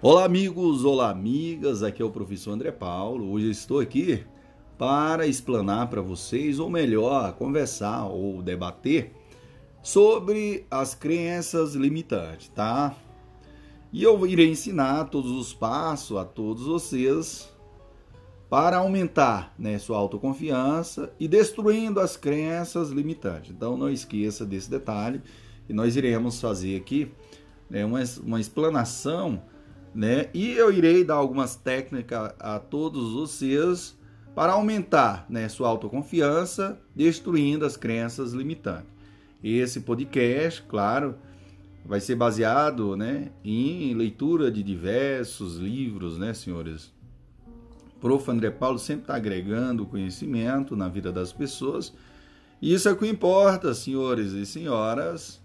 Olá, amigos, olá, amigas. Aqui é o professor André Paulo. Hoje estou aqui para explanar para vocês, ou melhor, conversar ou debater sobre as crenças limitantes, tá? E eu irei ensinar todos os passos a todos vocês para aumentar né, sua autoconfiança e destruindo as crenças limitantes. Então não esqueça desse detalhe e nós iremos fazer aqui né, uma, uma explanação né, e eu irei dar algumas técnicas a todos vocês para aumentar né, sua autoconfiança, destruindo as crenças limitantes. Esse podcast, claro, vai ser baseado né, em leitura de diversos livros, né, senhores? Prof. André Paulo sempre está agregando conhecimento na vida das pessoas. E isso é o que importa, senhores e senhoras.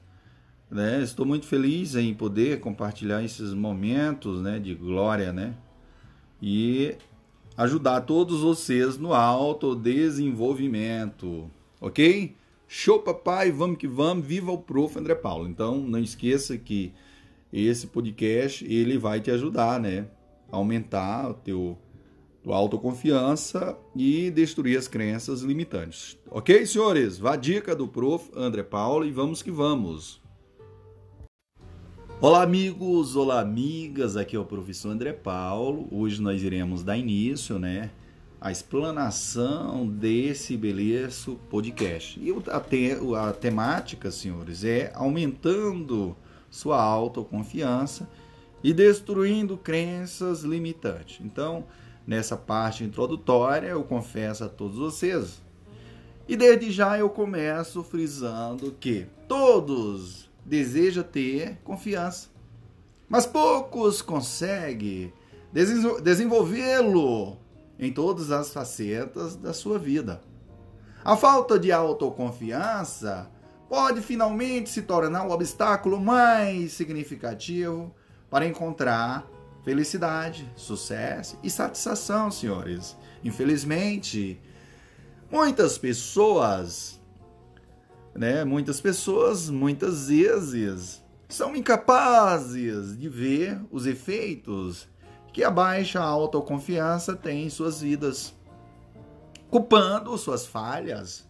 Né? Estou muito feliz em poder compartilhar esses momentos né, de glória, né? E ajudar todos vocês no autodesenvolvimento, ok? Show, papai, vamos que vamos, viva o Prof. André Paulo. Então, não esqueça que esse podcast, ele vai te ajudar, né? A aumentar o teu tua autoconfiança e destruir as crenças limitantes. Ok, senhores? Vá a dica do Prof. André Paulo e vamos que vamos. Olá, amigos, olá, amigas. Aqui é o professor André Paulo. Hoje nós iremos dar início, né, à explanação desse beleza podcast. E a, te, a temática, senhores, é aumentando sua autoconfiança e destruindo crenças limitantes. Então, Nessa parte introdutória, eu confesso a todos vocês. E desde já eu começo frisando que todos desejam ter confiança, mas poucos conseguem desenvolvê-lo em todas as facetas da sua vida. A falta de autoconfiança pode finalmente se tornar o obstáculo mais significativo para encontrar felicidade, sucesso e satisfação, senhores. Infelizmente, muitas pessoas, né, muitas pessoas, muitas vezes, são incapazes de ver os efeitos que a baixa autoconfiança tem em suas vidas, culpando suas falhas,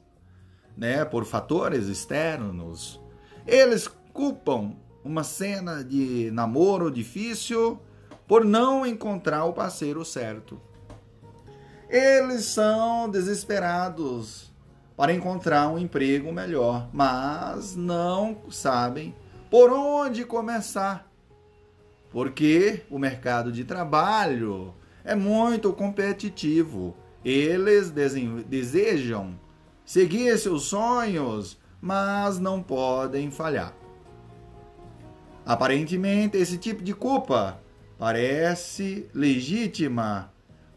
né, por fatores externos. Eles culpam uma cena de namoro difícil por não encontrar o parceiro certo. Eles são desesperados para encontrar um emprego melhor, mas não sabem por onde começar. Porque o mercado de trabalho é muito competitivo. Eles desejam seguir seus sonhos, mas não podem falhar. Aparentemente, esse tipo de culpa parece legítima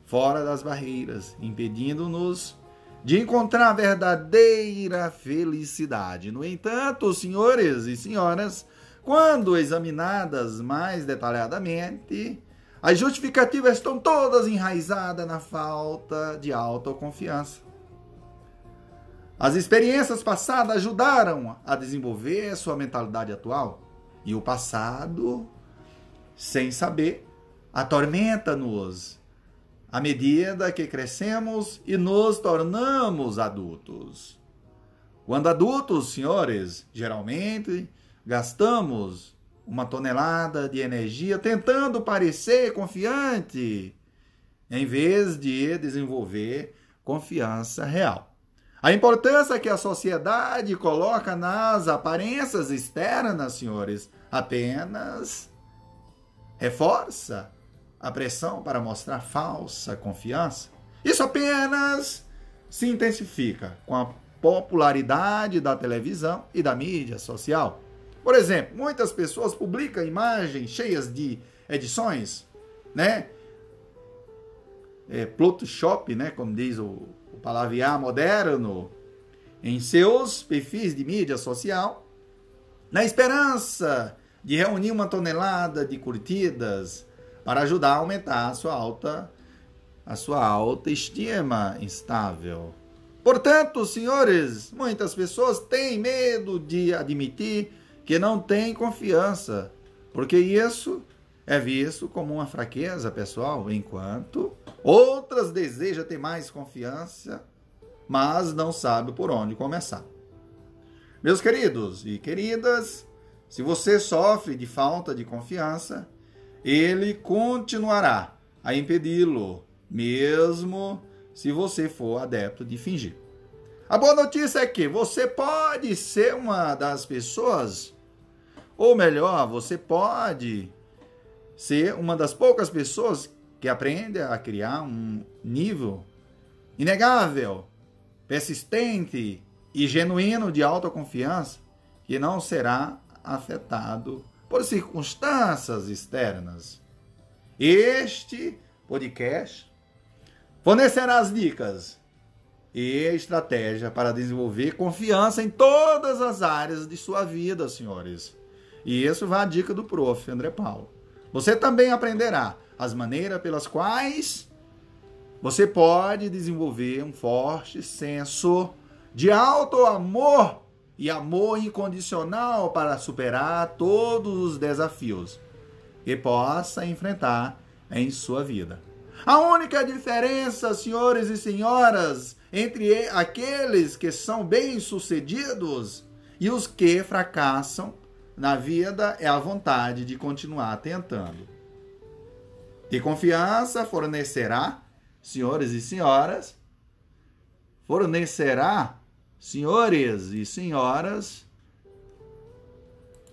fora das barreiras, impedindo-nos de encontrar verdadeira felicidade. No entanto, senhores e senhoras, quando examinadas mais detalhadamente, as justificativas estão todas enraizadas na falta de autoconfiança. As experiências passadas ajudaram a desenvolver sua mentalidade atual e o passado sem saber, atormenta-nos à medida que crescemos e nos tornamos adultos. Quando adultos, senhores, geralmente gastamos uma tonelada de energia tentando parecer confiante, em vez de desenvolver confiança real. A importância que a sociedade coloca nas aparências externas, senhores, apenas reforça a pressão para mostrar falsa confiança, isso apenas se intensifica com a popularidade da televisão e da mídia social. Por exemplo, muitas pessoas publicam imagens cheias de edições, né? É, Photoshop, né? Como diz o, o palavrear moderno, em seus perfis de mídia social, na esperança de reunir uma tonelada de curtidas para ajudar a aumentar a sua alta a sua autoestima instável. Portanto, senhores, muitas pessoas têm medo de admitir que não têm confiança, porque isso é visto como uma fraqueza pessoal, enquanto outras desejam ter mais confiança, mas não sabem por onde começar. Meus queridos e queridas, se você sofre de falta de confiança, ele continuará a impedi-lo, mesmo se você for adepto de fingir. A boa notícia é que você pode ser uma das pessoas, ou melhor, você pode ser uma das poucas pessoas que aprende a criar um nível inegável, persistente e genuíno de autoconfiança que não será afetado por circunstâncias externas. Este podcast fornecerá as dicas e estratégia para desenvolver confiança em todas as áreas de sua vida, senhores. E isso vai a dica do prof. André Paulo. Você também aprenderá as maneiras pelas quais você pode desenvolver um forte senso de alto amor e amor incondicional para superar todos os desafios que possa enfrentar em sua vida. A única diferença, senhores e senhoras, entre aqueles que são bem-sucedidos e os que fracassam na vida é a vontade de continuar tentando. E confiança fornecerá, senhores e senhoras, fornecerá Senhores e senhoras,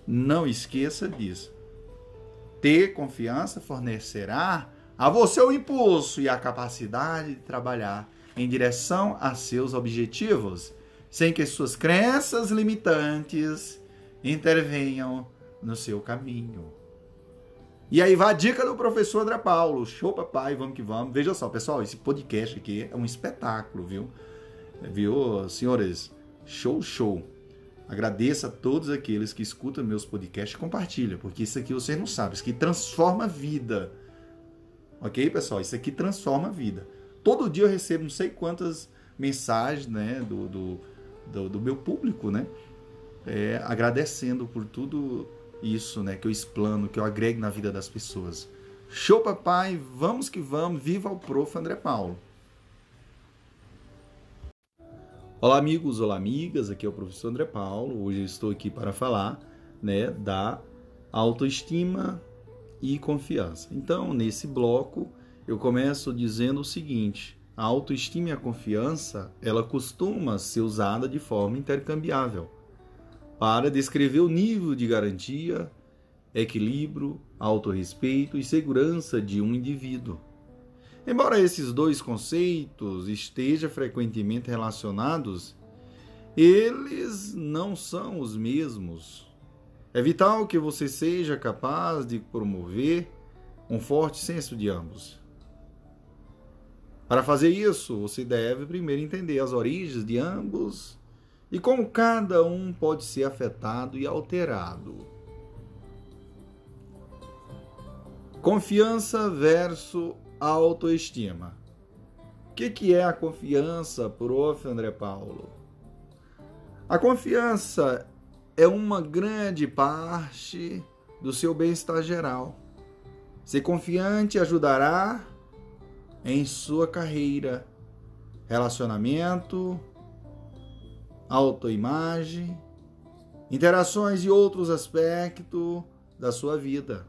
não esqueça disso. Ter confiança fornecerá a você o impulso e a capacidade de trabalhar em direção a seus objetivos, sem que suas crenças limitantes intervenham no seu caminho. E aí vai a dica do professor André Paulo. Show, papai, vamos que vamos. Veja só, pessoal, esse podcast aqui é um espetáculo, viu? Viu, senhores? Show, show. Agradeço a todos aqueles que escutam meus podcasts e compartilham, porque isso aqui você não sabe, isso aqui transforma a vida. Ok, pessoal? Isso aqui transforma a vida. Todo dia eu recebo não sei quantas mensagens né, do, do, do, do meu público, né? É, agradecendo por tudo isso né, que eu explano, que eu agrego na vida das pessoas. Show, papai! Vamos que vamos! Viva o prof. André Paulo! Olá amigos, olá amigas, aqui é o professor André Paulo. Hoje estou aqui para falar, né, da autoestima e confiança. Então, nesse bloco, eu começo dizendo o seguinte: a autoestima e a confiança, ela costuma ser usada de forma intercambiável para descrever o nível de garantia, equilíbrio, autorrespeito e segurança de um indivíduo. Embora esses dois conceitos estejam frequentemente relacionados, eles não são os mesmos. É vital que você seja capaz de promover um forte senso de ambos. Para fazer isso, você deve primeiro entender as origens de ambos e como cada um pode ser afetado e alterado. Confiança versus autoestima. O que, que é a confiança, prof. André Paulo? A confiança é uma grande parte do seu bem-estar geral. Ser confiante ajudará em sua carreira, relacionamento, autoimagem, interações e outros aspectos da sua vida.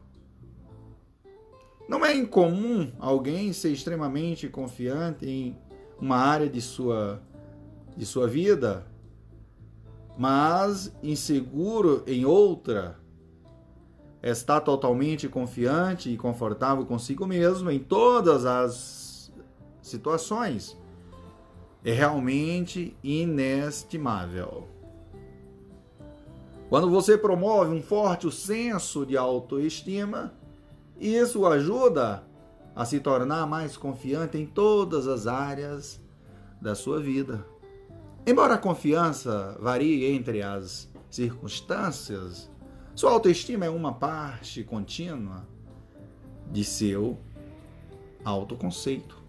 Não é incomum alguém ser extremamente confiante em uma área de sua, de sua vida, mas inseguro em outra. Está totalmente confiante e confortável consigo mesmo em todas as situações. É realmente inestimável. Quando você promove um forte senso de autoestima, isso ajuda a se tornar mais confiante em todas as áreas da sua vida. Embora a confiança varie entre as circunstâncias, sua autoestima é uma parte contínua de seu autoconceito.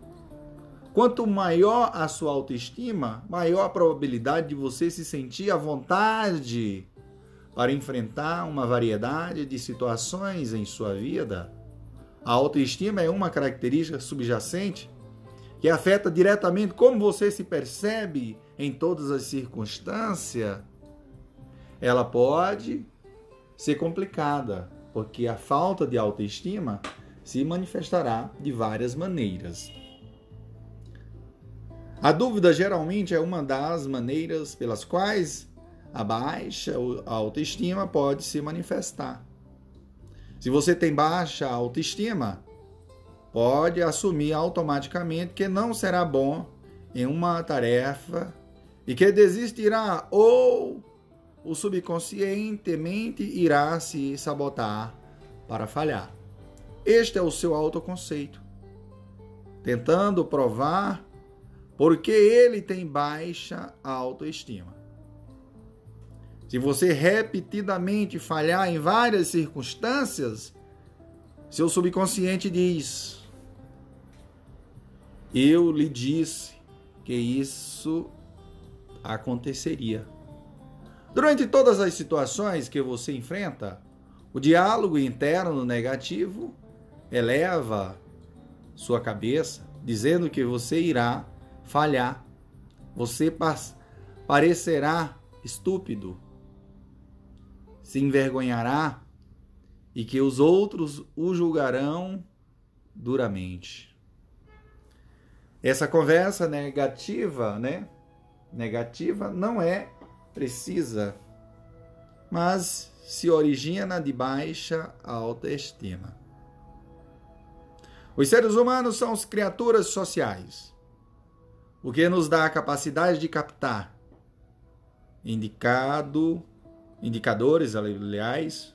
Quanto maior a sua autoestima, maior a probabilidade de você se sentir à vontade para enfrentar uma variedade de situações em sua vida A autoestima é uma característica subjacente que afeta diretamente como você se percebe em todas as circunstâncias. Ela pode ser complicada, porque a falta de autoestima se manifestará de várias maneiras. A dúvida geralmente é uma das maneiras pelas quais a baixa autoestima pode se manifestar. Se você tem baixa autoestima, pode assumir automaticamente que não será bom em uma tarefa e que desistirá ou o subconscientemente irá se sabotar para falhar. Este é o seu autoconceito, tentando provar porque ele tem baixa autoestima. Se você repetidamente falhar em várias circunstâncias, seu subconsciente diz: Eu lhe disse que isso aconteceria. Durante todas as situações que você enfrenta, o diálogo interno negativo eleva sua cabeça, dizendo que você irá falhar. Você parecerá estúpido, se envergonhará e que os outros o julgarão duramente. Essa conversa negativa, né? Negativa não é precisa, mas se origina de baixa autoestima. Os seres humanos são criaturas sociais, o que nos dá a capacidade de captar indicado indicadores, aliás,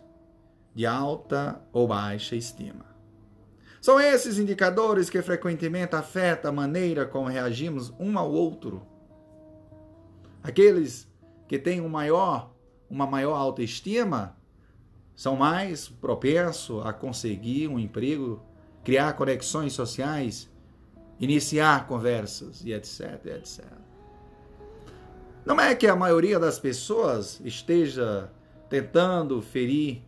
de alta ou baixa estima. São esses indicadores que frequentemente afetam a maneira como reagimos um ao outro. Aqueles que têm um maior, uma maior autoestima são mais propensos a conseguir um emprego, criar conexões sociais, iniciar conversas e etc, etc. Não é que a maioria das pessoas esteja tentando ferir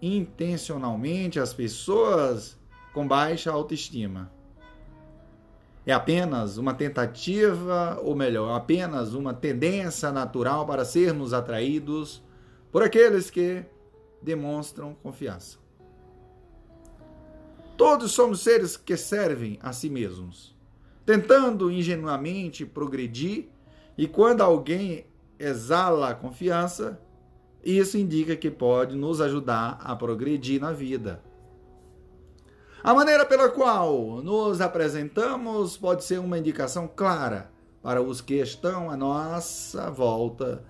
intencionalmente as pessoas com baixa autoestima. É apenas uma tentativa, ou melhor, apenas uma tendência natural para sermos atraídos por aqueles que demonstram confiança. Todos somos seres que servem a si mesmos, tentando ingenuamente progredir e quando alguém exala confiança, isso indica que pode nos ajudar a progredir na vida. A maneira pela qual nos apresentamos pode ser uma indicação clara para os que estão à nossa volta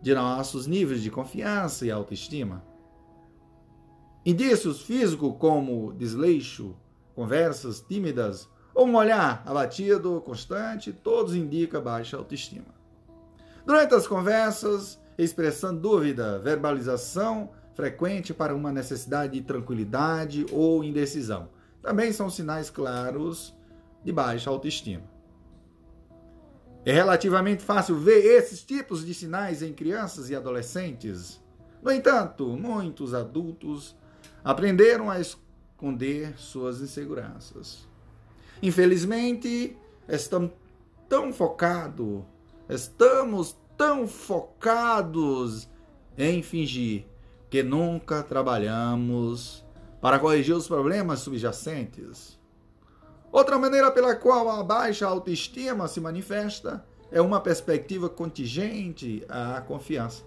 de nossos níveis de confiança e autoestima. Indícios físicos como desleixo, conversas tímidas ou um olhar abatido, constante, todos indicam baixa autoestima. Durante as conversas, expressando dúvida, verbalização frequente para uma necessidade de tranquilidade ou indecisão. Também são sinais claros de baixa autoestima. É relativamente fácil ver esses tipos de sinais em crianças e adolescentes. No entanto, muitos adultos aprenderam a esconder suas inseguranças. Infelizmente, estão tão focados, estamos tão focados em fingir que nunca trabalhamos para corrigir os problemas subjacentes. Outra maneira pela qual a baixa autoestima se manifesta é uma perspectiva contingente à confiança.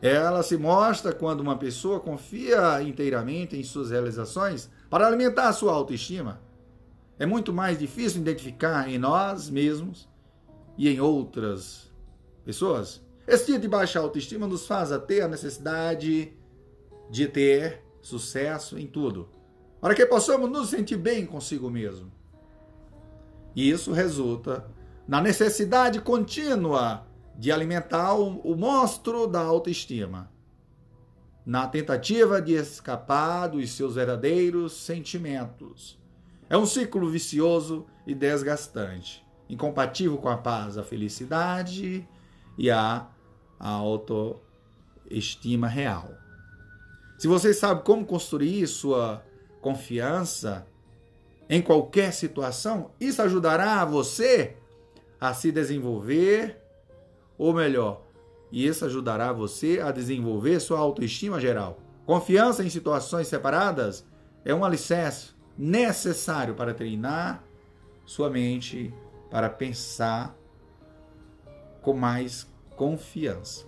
Ela se mostra quando uma pessoa confia inteiramente em suas realizações para alimentar a sua autoestima. É muito mais difícil identificar em nós mesmos e em outras pessoas. Esse tipo de baixa autoestima nos faz a ter a necessidade de ter sucesso em tudo, para que possamos nos sentir bem consigo mesmo. E isso resulta na necessidade contínua de alimentar o monstro da autoestima, na tentativa de escapar dos seus verdadeiros sentimentos. É um ciclo vicioso e desgastante, incompatível com a paz, a felicidade e a autoestima real. Se você sabe como construir sua confiança em qualquer situação, isso ajudará você a se desenvolver, ou melhor, isso ajudará você a desenvolver sua autoestima geral. Confiança em situações separadas é um alicerce necessário para treinar sua mente para pensar com mais confiança.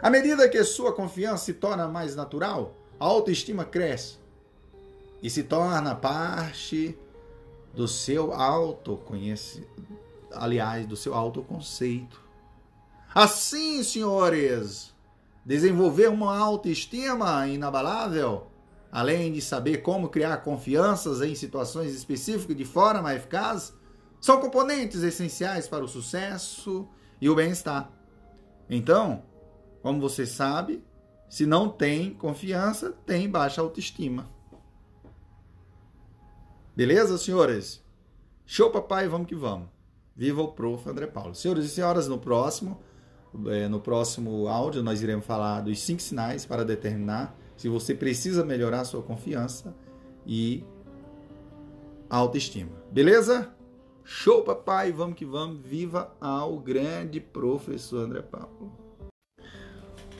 À medida que sua confiança se torna mais natural, a autoestima cresce e se torna parte do seu autoconhecimento, aliás, do seu autoconceito. Assim, senhores, desenvolver uma autoestima inabalável, além de saber como criar confianças em situações específicas de forma eficaz, são componentes essenciais para o sucesso e o bem-estar. Então, como você sabe, se não tem confiança, tem baixa autoestima. Beleza, senhores? Show, papai, vamos que vamos. Viva o prof. André Paulo. Senhores e senhoras, no próximo, é, no próximo áudio nós iremos falar dos cinco sinais para determinar se você precisa melhorar sua confiança e autoestima. Beleza? Show, papai, vamos que vamos. Viva ao grande professor André Paulo.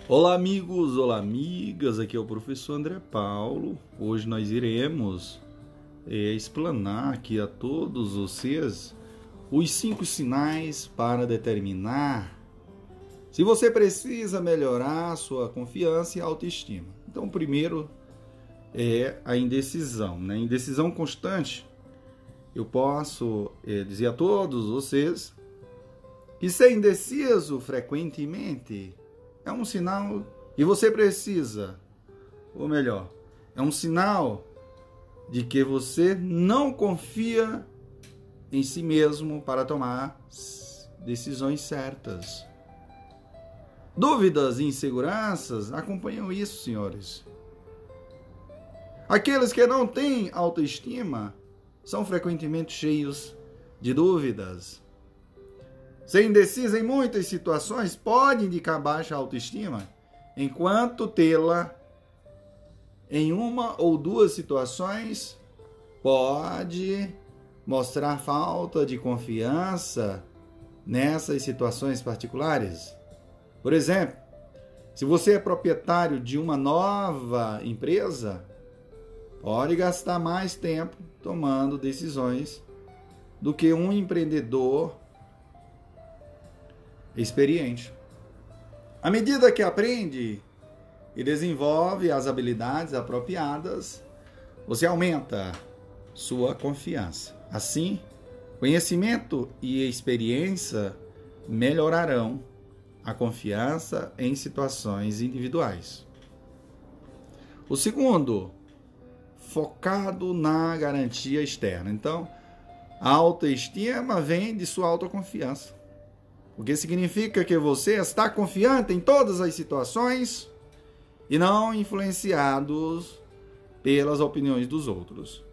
Olá, amigos, olá, amigas. Aqui é o professor André Paulo. Hoje nós iremos é, explanar aqui a todos vocês os cinco sinais para determinar se você precisa melhorar sua confiança e autoestima. Então, primeiro é a indecisão, né? Indecisão constante. Eu posso é, dizer a todos vocês que ser indeciso frequentemente é um sinal e você precisa, ou melhor, é um sinal de que você não confia em si mesmo para tomar decisões certas. Dúvidas e inseguranças acompanham isso, senhores. Aqueles que não têm autoestima são frequentemente cheios de dúvidas, Ser indeciso em muitas situações pode indicar baixa autoestima, enquanto tê-la em uma ou duas situações pode mostrar falta de confiança nessas situações particulares. Por exemplo, se você é proprietário de uma nova empresa, pode gastar mais tempo tomando decisões do que um empreendedor experiente. À medida que aprende e desenvolve as habilidades apropriadas, você aumenta sua confiança. Assim, conhecimento e experiência melhorarão a confiança em situações individuais. O segundo, focado na garantia externa. Então, a autoestima vem de sua autoconfiança. O que significa que você está confiante em todas as situações e não influenciados pelas opiniões dos outros.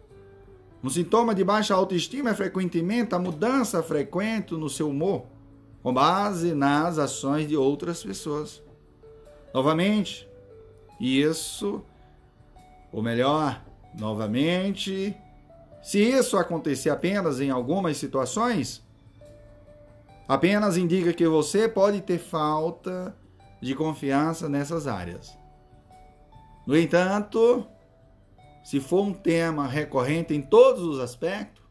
Um sintoma de baixa autoestima é frequentemente a mudança frequente no seu humor, com base nas ações de outras pessoas. Novamente, isso, ou melhor, novamente, se isso acontecer apenas em algumas situações, apenas indica que você pode ter falta de confiança nessas áreas. No entanto, se for um tema recorrente em todos os aspectos,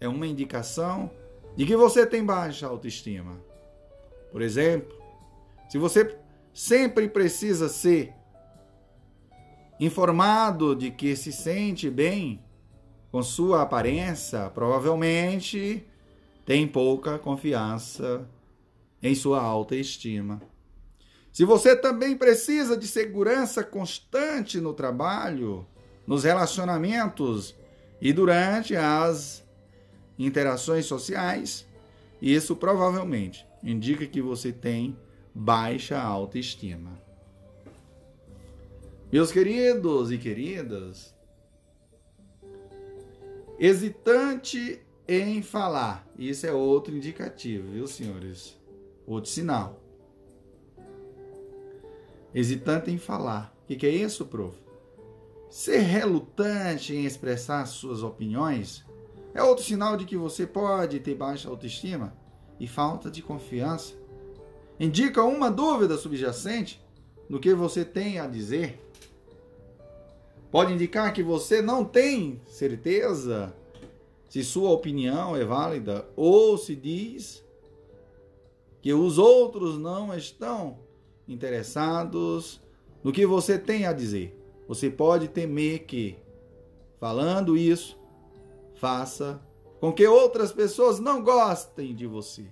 é uma indicação de que você tem baixa autoestima. Por exemplo, se você sempre precisa ser informado de que se sente bem com sua aparência, provavelmente tem pouca confiança em sua autoestima. Se você também precisa de segurança constante no trabalho, nos relacionamentos e durante as interações sociais, isso provavelmente indica que você tem baixa autoestima. Meus queridos e queridas, hesitante em falar. Isso é outro indicativo, viu, senhores? Outro sinal. Hesitante em falar. O que, que é isso, prof? Ser relutante em expressar suas opiniões é outro sinal de que você pode ter baixa autoestima e falta de confiança. Indica uma dúvida subjacente no que você tem a dizer. Pode indicar que você não tem certeza se sua opinião é válida ou se diz que os outros não estão interessados no que você tem a dizer. Você pode temer que, falando isso, faça com que outras pessoas não gostem de você.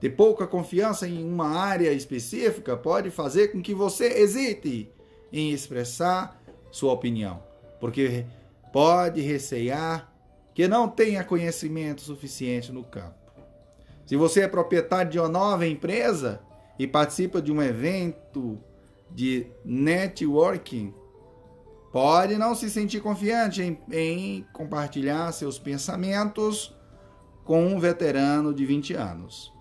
Ter pouca confiança em uma área específica pode fazer com que você hesite em expressar sua opinião, porque pode recear que não tenha conhecimento suficiente no campo. Se você é proprietário de uma nova empresa e participa de um evento de networking, pode não se sentir confiante em, em compartilhar seus pensamentos com um veterano de 20 anos.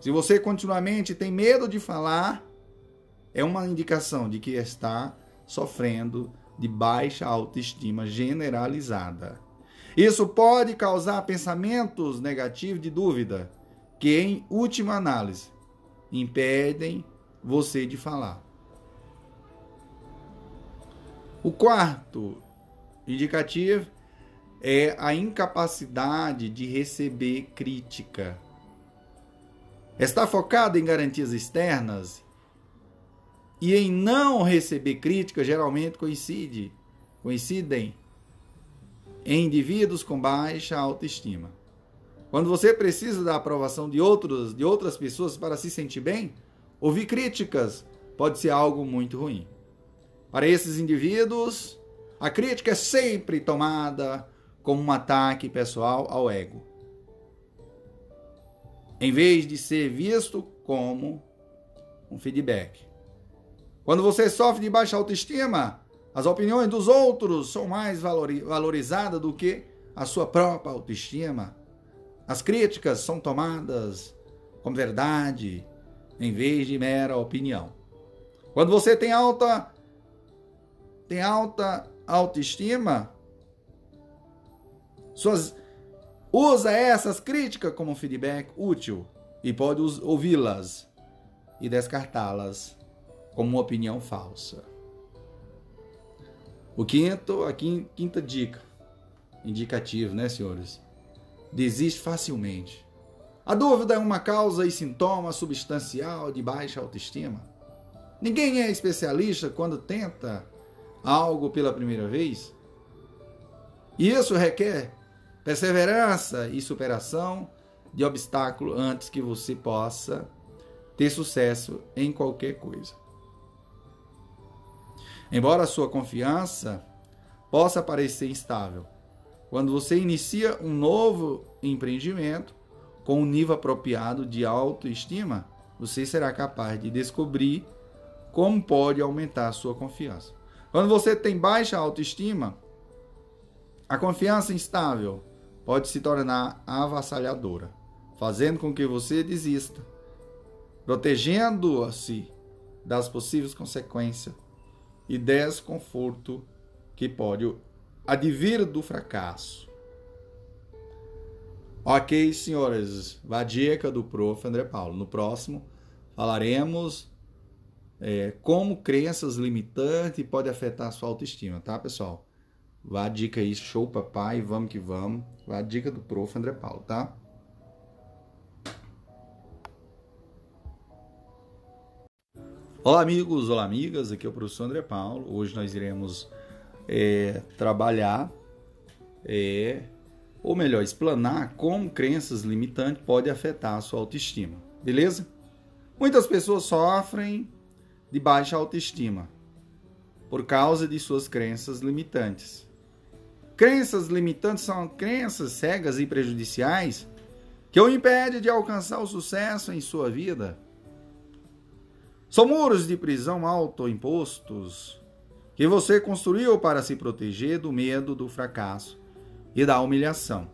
Se você continuamente tem medo de falar, é uma indicação de que está sofrendo de baixa autoestima generalizada. Isso pode causar pensamentos negativos de dúvida, que em última análise impedem você de falar. O quarto indicativo é a incapacidade de receber crítica. Está focado em garantias externas e em não receber crítica geralmente coincide, coincidem em indivíduos com baixa autoestima. Quando você precisa da aprovação de outros, de outras pessoas para se sentir bem, ouvir críticas pode ser algo muito ruim. Para esses indivíduos, a crítica é sempre tomada como um ataque pessoal ao ego em vez de ser visto como um feedback. Quando você sofre de baixa autoestima, as opiniões dos outros são mais valorizadas do que a sua própria autoestima. As críticas são tomadas como verdade em vez de mera opinião. Quando você tem alta tem alta autoestima, suas Usa essas críticas como feedback útil e pode ouvi-las e descartá-las como uma opinião falsa. O quinto, a quinta dica, indicativo, né, senhores? Desiste facilmente. A dúvida é uma causa e sintoma substancial de baixa autoestima. Ninguém é especialista quando tenta algo pela primeira vez. Isso requer perseverança e superação de obstáculo antes que você possa ter sucesso em qualquer coisa. Embora a sua confiança possa parecer instável, quando você inicia um novo empreendimento com um nível apropriado de autoestima, você será capaz de descobrir como pode aumentar a sua confiança. Quando você tem baixa autoestima, a confiança instável pode se tornar avassalhadora, fazendo com que você desista, protegendo-se das possíveis consequências e desconforto que pode advir do fracasso. Ok, senhores, a dica do prof. André Paulo. No próximo falaremos é, como crenças limitantes podem afetar a sua autoestima, tá, pessoal? Vá a dica aí, show papai, vamos que vamos. Vá a dica do prof. André Paulo, tá? Olá amigos, olá amigas, aqui é o professor André Paulo. Hoje nós iremos é, trabalhar, é, ou melhor, explanar como crenças limitantes podem afetar a sua autoestima, beleza? Muitas pessoas sofrem de baixa autoestima por causa de suas crenças limitantes. Crenças limitantes são crenças cegas e prejudiciais que o impedem de alcançar o sucesso em sua vida. São muros de prisão autoimpostos que você construiu para se proteger do medo do fracasso e da humilhação.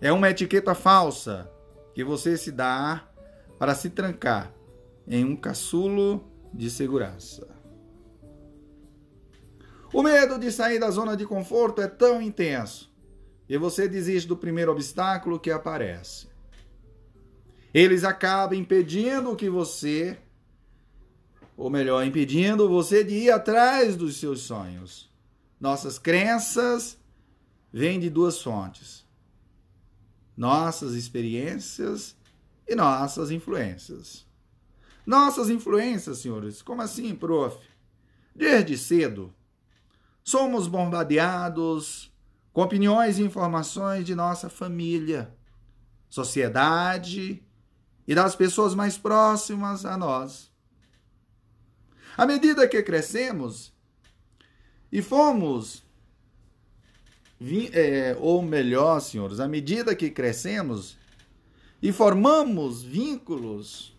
É uma etiqueta falsa que você se dá para se trancar em um caçulo de segurança. O medo de sair da zona de conforto é tão intenso e você desiste do primeiro obstáculo que aparece. Eles acabam impedindo que você, ou melhor, impedindo você de ir atrás dos seus sonhos. Nossas crenças vêm de duas fontes: nossas experiências e nossas influências. Nossas influências, senhores, como assim, prof? Desde cedo, somos bombardeados com opiniões e informações de nossa família, sociedade e das pessoas mais próximas a nós. À medida que crescemos e fomos, é, ou melhor, senhores, à medida que crescemos e formamos vínculos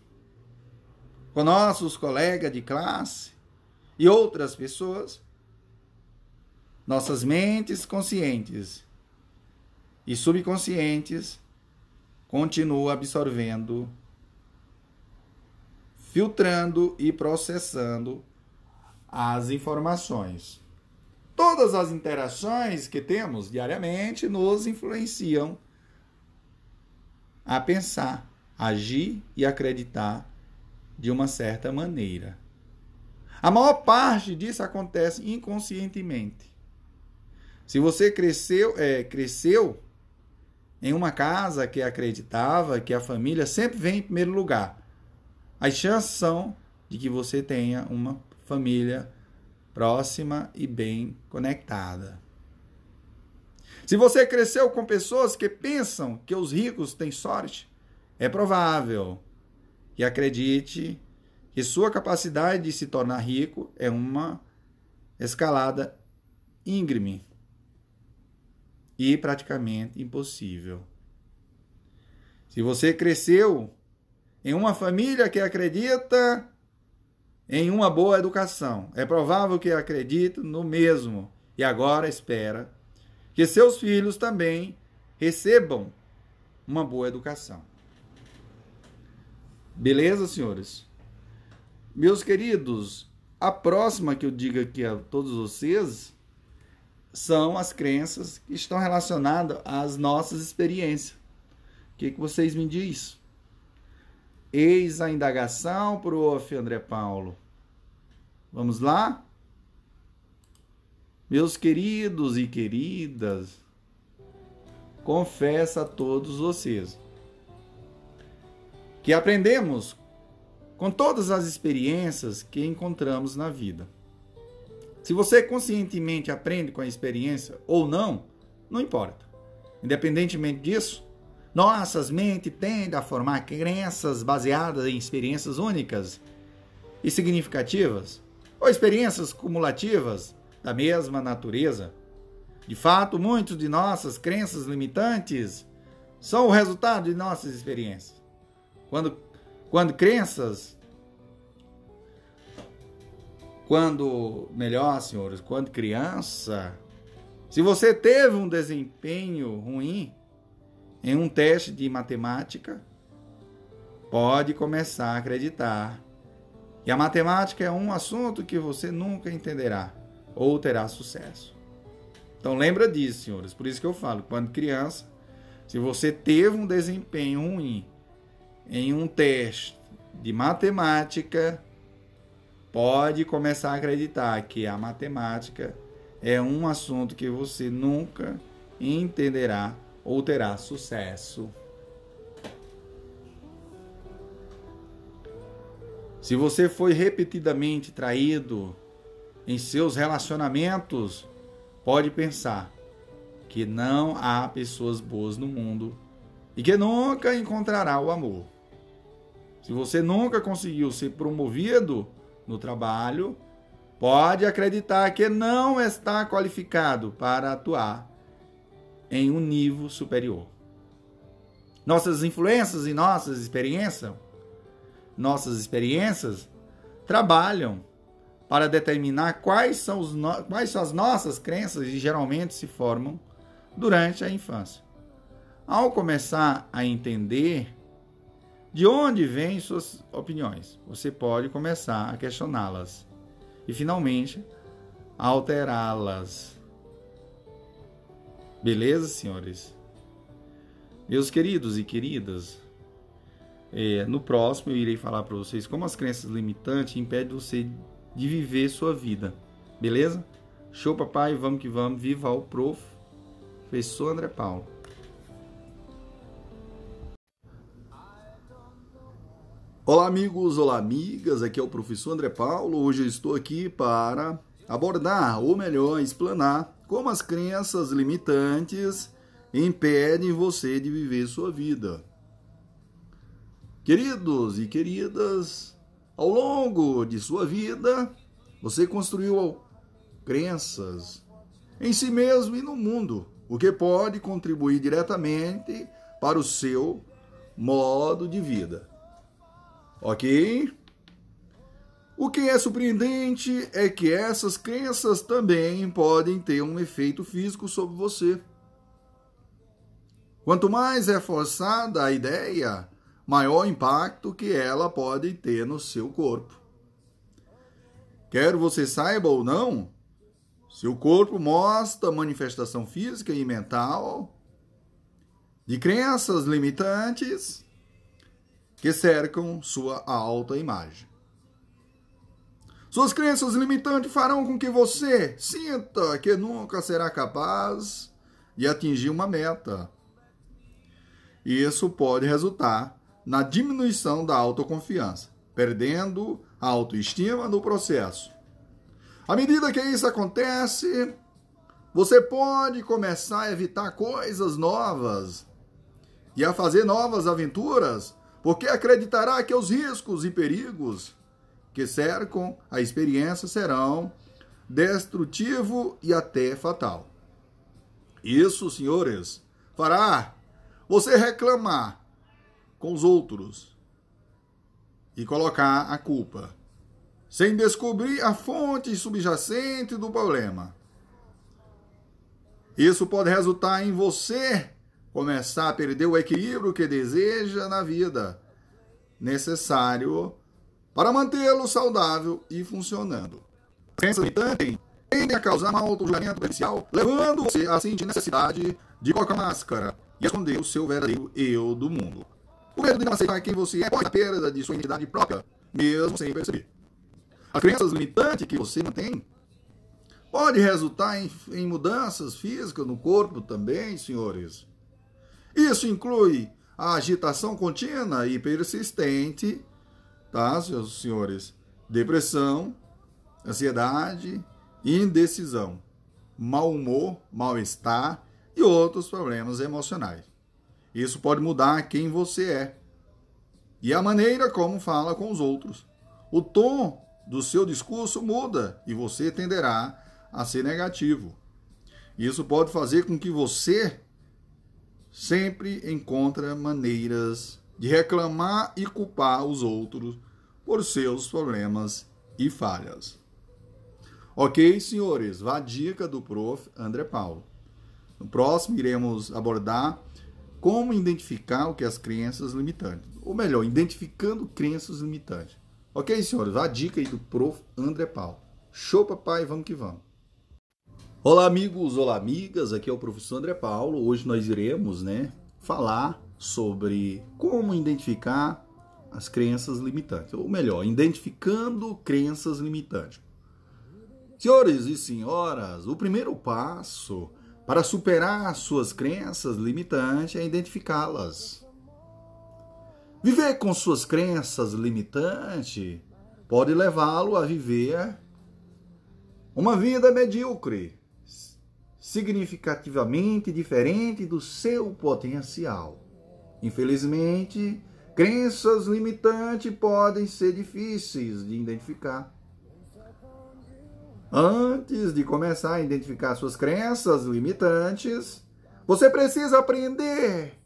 com nossos colegas de classe e outras pessoas, nossas mentes conscientes e subconscientes continuam absorvendo, filtrando e processando as informações. Todas as interações que temos diariamente nos influenciam a pensar, agir e acreditar de uma certa maneira. A maior parte disso acontece inconscientemente. Se você cresceu, é, cresceu em uma casa que acreditava que a família sempre vem em primeiro lugar, as chances são de que você tenha uma família próxima e bem conectada. Se você cresceu com pessoas que pensam que os ricos têm sorte, é provável que acredite que sua capacidade de se tornar rico é uma escalada íngreme e praticamente impossível. Se você cresceu em uma família que acredita em uma boa educação, é provável que acredite no mesmo e agora espera que seus filhos também recebam uma boa educação. Beleza, senhores? Meus queridos, a próxima que eu digo aqui a todos vocês são as crenças que estão relacionadas às nossas experiências. O que, que vocês me dizem? Eis a indagação, prof. André Paulo. Vamos lá? Meus queridos e queridas, confesso a todos vocês que aprendemos com todas as experiências que encontramos na vida. Se você conscientemente aprende com a experiência ou não, não importa. Independentemente disso, nossas mentes tendem a formar crenças baseadas em experiências únicas e significativas, ou experiências cumulativas da mesma natureza. De fato, muitas de nossas crenças limitantes são o resultado de nossas experiências. Quando, quando crenças quando, melhor, senhores, quando criança, se você teve um desempenho ruim em um teste de matemática, pode começar a acreditar que a matemática é um assunto que você nunca entenderá ou terá sucesso. Então lembra disso, senhores. Por isso que eu falo, quando criança, se você teve um desempenho ruim em um teste de matemática, pode começar a acreditar que a matemática é um assunto que você nunca entenderá ou terá sucesso. Se você foi repetidamente traído em seus relacionamentos, pode pensar que não há pessoas boas no mundo e que nunca encontrará o amor. Se você nunca conseguiu ser promovido no trabalho, pode acreditar que não está qualificado para atuar em um nível superior. Nossas influências e nossas experiências, nossas experiências trabalham para determinar quais são, os no... quais são as nossas crenças e geralmente se formam durante a infância. Ao começar a entender de onde vêm suas opiniões? Você pode começar a questioná-las. E finalmente, alterá-las. Beleza, senhores? Meus queridos e queridas, é, no próximo eu irei falar para vocês como as crenças limitantes impedem você de viver sua vida. Beleza? Show, papai, vamos que vamos. Viva o prof. Professor André Paulo. Olá, amigos, olá, amigas. Aqui é o professor André Paulo. Hoje eu estou aqui para abordar, ou melhor, explanar como as crenças limitantes impedem você de viver sua vida. Queridos e queridas, ao longo de sua vida, você construiu crenças em si mesmo e no mundo, o que pode contribuir diretamente para o seu modo de vida. Ok? O que é surpreendente é que essas crenças também podem ter um efeito físico sobre você. Quanto mais é forçada a ideia, maior impacto que ela pode ter no seu corpo. Quer você saiba ou não, seu corpo mostra manifestação física e mental de crenças limitantes que cercam sua alta imagem. Suas crenças limitantes farão com que você sinta que nunca será capaz de atingir uma meta. Isso pode resultar na diminuição da autoconfiança, perdendo a autoestima no processo. À medida que isso acontece, você pode começar a evitar coisas novas e a fazer novas aventuras porque acreditará que os riscos e perigos que cercam a experiência serão destrutivo e até fatal. Isso, senhores, fará você reclamar com os outros e colocar a culpa, sem descobrir a fonte subjacente do problema. Isso pode resultar em você começar a perder o equilíbrio que deseja na vida, necessário para mantê-lo saudável e funcionando. Crenças limitantes tendem a causar um auto-julgamento prejudicial, levando você a sentir necessidade de colocar máscara e esconder o seu verdadeiro eu do mundo. O medo de não aceitar quem você é pode a perda de sua identidade própria, mesmo sem perceber. As crenças limitantes que você mantém pode resultar em, em mudanças físicas no corpo também, senhores. Isso inclui a agitação contínua e persistente, tá, seus senhores? Depressão, ansiedade, indecisão, mau humor, mal-estar e outros problemas emocionais. Isso pode mudar quem você é e a maneira como fala com os outros. O tom do seu discurso muda e você tenderá a ser negativo. Isso pode fazer com que você sempre encontra maneiras de reclamar e culpar os outros por seus problemas e falhas. Ok, senhores, vá a dica do prof. André Paulo. No próximo, iremos abordar como identificar o que é as crenças limitantes. Ou melhor, identificando crenças limitantes. Ok, senhores, vá a dica aí do prof. André Paulo. Show, papai, vamos que vamos. Olá, amigos, olá, amigas. Aqui é o professor André Paulo. Hoje nós iremos, né, falar sobre como identificar as crenças limitantes, ou melhor, identificando crenças limitantes. Senhores e senhoras, o primeiro passo para superar suas crenças limitantes é identificá-las. Viver com suas crenças limitantes pode levá-lo a viver uma vida medíocre, significativamente diferente do seu potencial. Infelizmente, crenças limitantes podem ser difíceis de identificar. Antes de começar a identificar suas crenças limitantes, você precisa aprender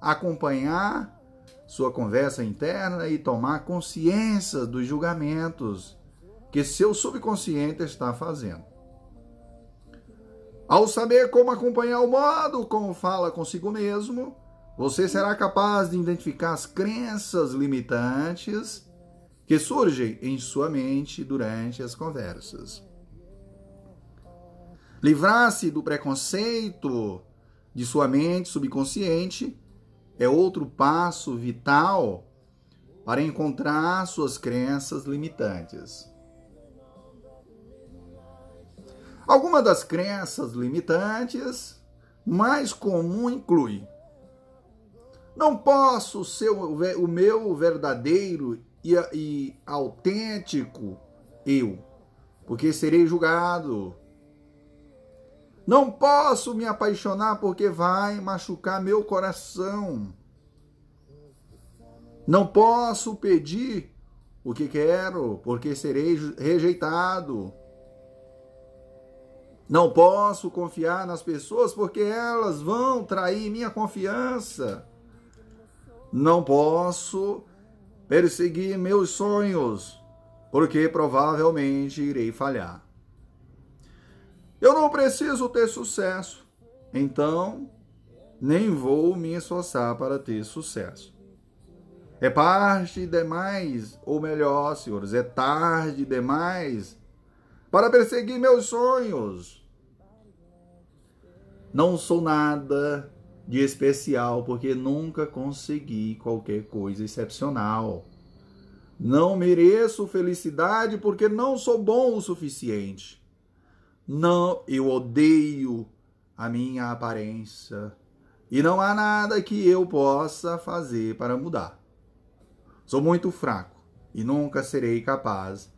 a acompanhar sua conversa interna e tomar consciência dos julgamentos que seu subconsciente está fazendo. Ao saber como acompanhar o modo como fala consigo mesmo, você será capaz de identificar as crenças limitantes que surgem em sua mente durante as conversas. Livrar-se do preconceito de sua mente subconsciente é outro passo vital para encontrar suas crenças limitantes. Algumas das crenças limitantes mais comum inclui: não posso ser o meu verdadeiro e, e autêntico eu, porque serei julgado. Não posso me apaixonar porque vai machucar meu coração. Não posso pedir o que quero porque serei rejeitado. Não posso confiar nas pessoas porque elas vão trair minha confiança. Não posso perseguir meus sonhos porque provavelmente irei falhar. Eu não preciso ter sucesso, então nem vou me esforçar para ter sucesso. É parte demais, ou melhor, senhores, é tarde demais para perseguir meus sonhos. Não sou nada de especial porque nunca consegui qualquer coisa excepcional. Não mereço felicidade porque não sou bom o suficiente. Não, eu odeio a minha aparência e não há nada que eu possa fazer para mudar. Sou muito fraco e nunca serei capaz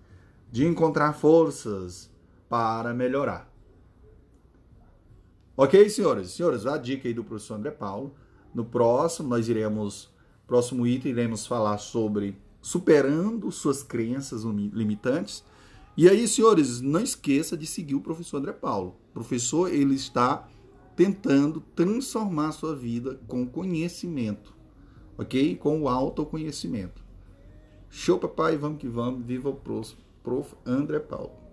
de encontrar forças para melhorar. Ok, senhores? Senhores, a dica aí do professor André Paulo. No próximo, nós iremos, próximo item, iremos falar sobre superando suas crenças limitantes. E aí, senhores, não esqueça de seguir o professor André Paulo. O professor, ele está tentando transformar sua vida com conhecimento, ok? Com o autoconhecimento. Show, papai, vamos que vamos. Viva o prof. André Paulo.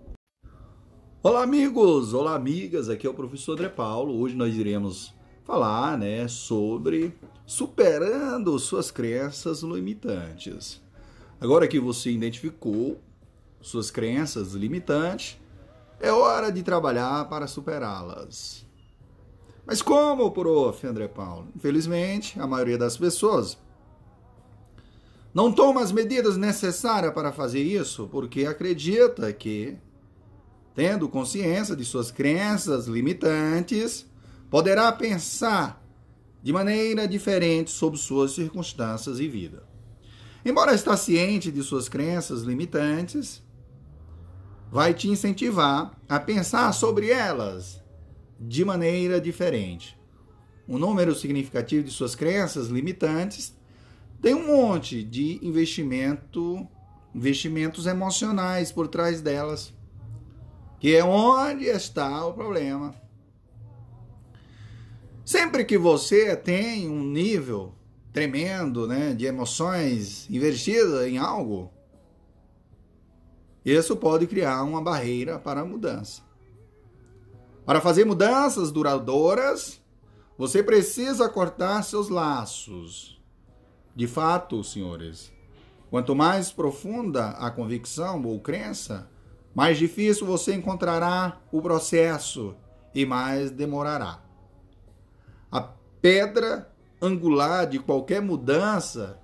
Olá, amigos! Olá, amigas! Aqui é o professor André Paulo. Hoje nós iremos falar né, sobre superando suas crenças limitantes. Agora que você identificou suas crenças limitantes, é hora de trabalhar para superá-las. Mas como, prof. André Paulo? Infelizmente, a maioria das pessoas não toma as medidas necessárias para fazer isso porque acredita que tendo consciência de suas crenças limitantes, poderá pensar de maneira diferente sobre suas circunstâncias e vida. Embora estar ciente de suas crenças limitantes, vai te incentivar a pensar sobre elas de maneira diferente. Um número significativo de suas crenças limitantes tem um monte de investimento, investimentos emocionais por trás delas que é onde está o problema. Sempre que você tem um nível tremendo né, de emoções investidas em algo, isso pode criar uma barreira para a mudança. Para fazer mudanças duradouras, você precisa cortar seus laços. De fato, senhores, quanto mais profunda a convicção ou crença, mais difícil você encontrará o processo e mais demorará. A pedra angular de qualquer mudança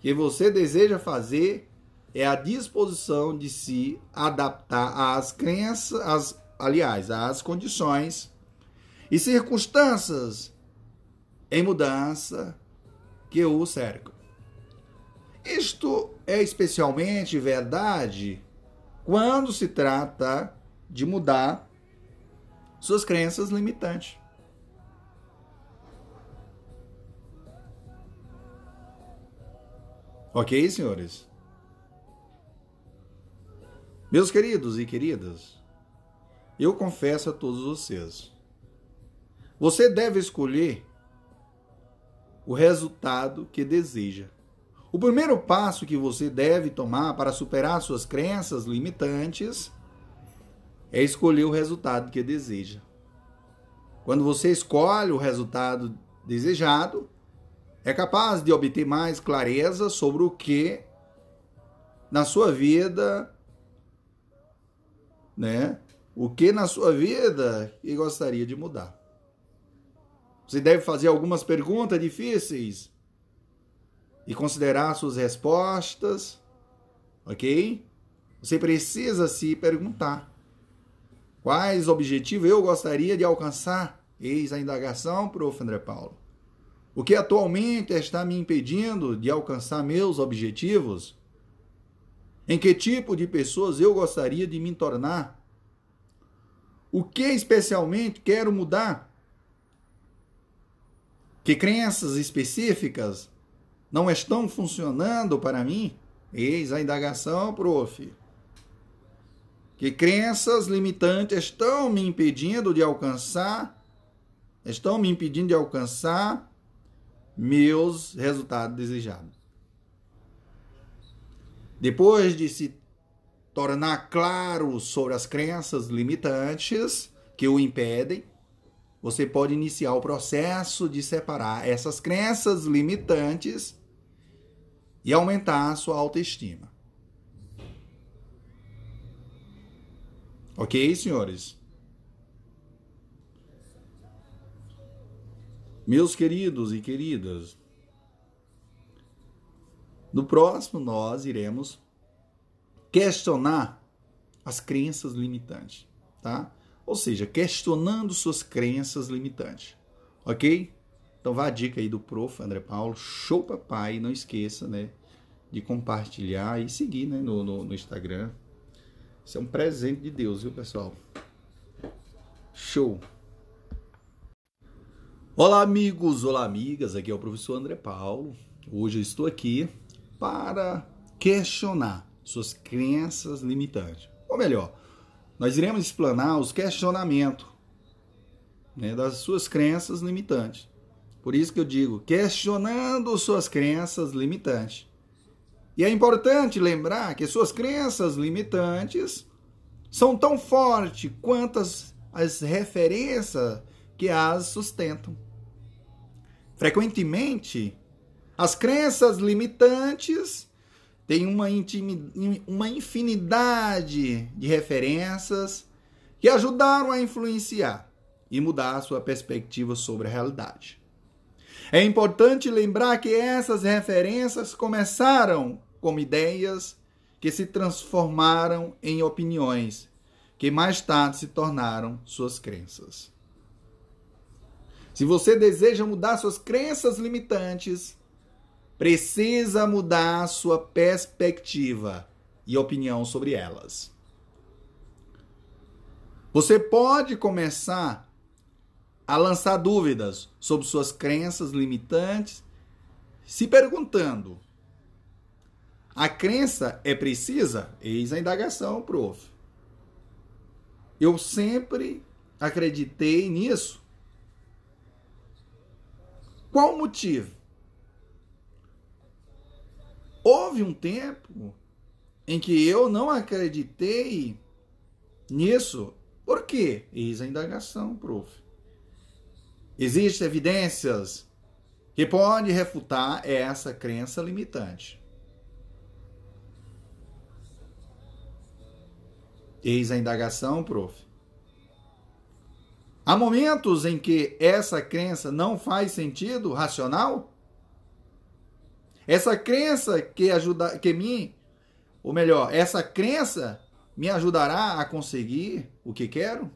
que você deseja fazer é a disposição de se adaptar às crenças, às, aliás, às condições e circunstâncias em mudança que o cercam. Isto é especialmente verdade quando se trata de mudar suas crenças limitantes. Ok, senhores? Meus queridos e queridas, eu confesso a todos vocês: você deve escolher o resultado que deseja. O primeiro passo que você deve tomar para superar suas crenças limitantes é escolher o resultado que deseja. Quando você escolhe o resultado desejado, é capaz de obter mais clareza sobre o que na sua vida, né, o que na sua vida que gostaria de mudar. Você deve fazer algumas perguntas difíceis e considerar suas respostas, ok? Você precisa se perguntar: quais objetivos eu gostaria de alcançar? Eis a indagação, prof. André Paulo. O que atualmente está me impedindo de alcançar meus objetivos? Em que tipo de pessoas eu gostaria de me tornar? O que especialmente quero mudar? Que crenças específicas não estão funcionando para mim? Eis a indagação, prof. Que crenças limitantes estão me impedindo de alcançar, estão me impedindo de alcançar meus resultados desejados. Depois de se tornar claro sobre as crenças limitantes que o impedem, você pode iniciar o processo de separar essas crenças limitantes e aumentar a sua autoestima. Ok, senhores? Meus queridos e queridas, no próximo nós iremos questionar as crenças limitantes, tá? Ou seja, questionando suas crenças limitantes, ok? Então vá a dica aí do prof. André Paulo, show papai, não esqueça, né, de compartilhar e seguir, né, no, no, no Instagram. Isso é um presente de Deus, viu, pessoal? Show! Olá, amigos! Olá, amigas! Aqui é o professor André Paulo. Hoje eu estou aqui para questionar suas crenças limitantes. Ou melhor, nós iremos explanar os questionamentos né, das suas crenças limitantes. Por isso que eu digo, questionando suas crenças limitantes. E é importante lembrar que suas crenças limitantes são tão fortes quanto as, as referências que as sustentam. Frequentemente, as crenças limitantes têm uma, uma infinidade de referências que ajudaram a influenciar e mudar a sua perspectiva sobre a realidade. É importante lembrar que essas referências começaram como ideias que se transformaram em opiniões, que mais tarde se tornaram suas crenças. Se você deseja mudar suas crenças limitantes, precisa mudar sua perspectiva e opinião sobre elas. Você pode começar a lançar dúvidas sobre suas crenças limitantes, se perguntando: a crença é precisa? Eis a indagação, prof. Eu sempre acreditei nisso. Qual o motivo? Houve um tempo em que eu não acreditei nisso. Por quê? Eis a indagação, prof. Existem evidências que podem refutar essa crença limitante. Eis a indagação, prof. Há momentos em que essa crença não faz sentido racional? Essa crença que ajuda que mim, ou melhor, essa crença me ajudará a conseguir o que quero?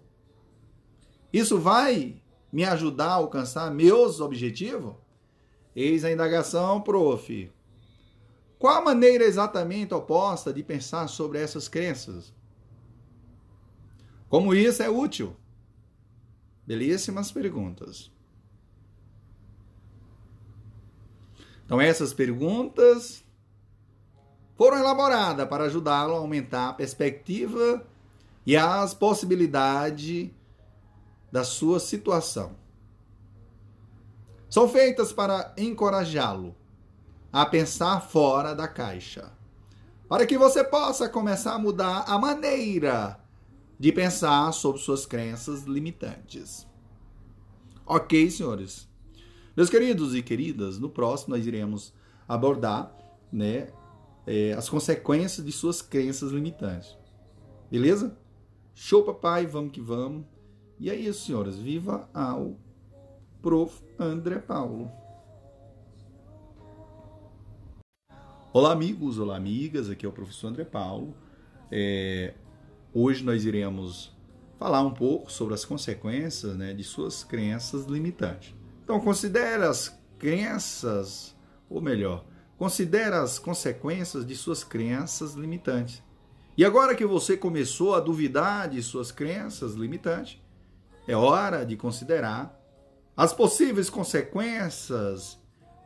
Isso vai me ajudar a alcançar meus objetivos? Eis a indagação, prof. Qual a maneira exatamente oposta de pensar sobre essas crenças? Como isso é útil? Belíssimas perguntas. Então, essas perguntas foram elaboradas para ajudá-lo a aumentar a perspectiva e as possibilidades da sua situação. São feitas para encorajá-lo a pensar fora da caixa, para que você possa começar a mudar a maneira de pensar sobre suas crenças limitantes. Ok, senhores? Meus queridos e queridas, no próximo nós iremos abordar né, é, as consequências de suas crenças limitantes. Beleza? Show, papai, vamos que vamos. E é isso, senhoras. Viva ao Prof. André Paulo. Olá, amigos, olá, amigas. Aqui é o professor André Paulo. É, hoje nós iremos falar um pouco sobre as consequências né, de suas crenças limitantes. Então, considere as crenças, ou melhor, considere as consequências de suas crenças limitantes. E agora que você começou a duvidar de suas crenças limitantes, é hora de considerar as possíveis consequências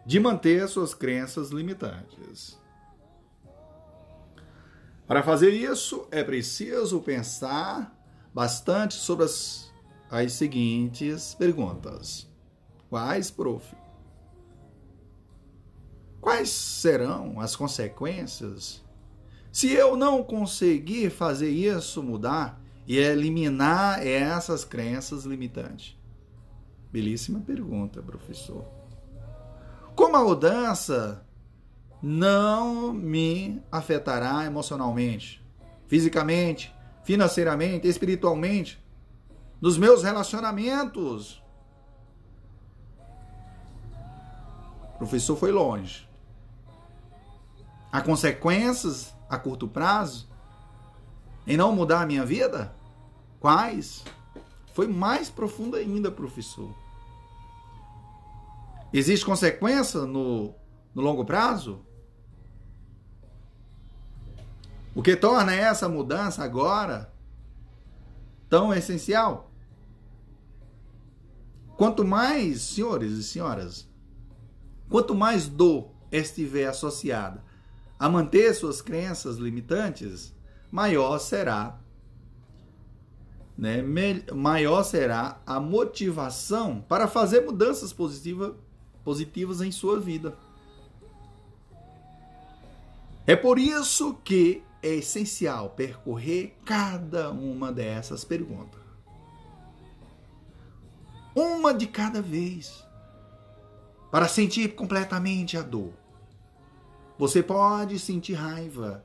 de manter suas crenças limitantes. Para fazer isso, é preciso pensar bastante sobre as, as seguintes perguntas. Quais, prof? Quais serão as consequências se eu não conseguir fazer isso mudar e eliminar essas crenças limitantes? Belíssima pergunta, professor. Como a mudança não me afetará emocionalmente, fisicamente, financeiramente, espiritualmente, nos meus relacionamentos? O professor foi longe. Há consequências a curto prazo em não mudar a minha vida? Quais? Foi mais profundo ainda, professor. Existe consequência no, no longo prazo? O que torna essa mudança agora tão essencial? Quanto mais, senhores e senhoras, quanto mais dor estiver associada a manter suas crenças limitantes, maior será né, maior será a motivação para fazer mudanças positiva, positivas em sua vida. É por isso que é essencial percorrer cada uma dessas perguntas. Uma de cada vez. Para sentir completamente a dor. Você pode sentir raiva,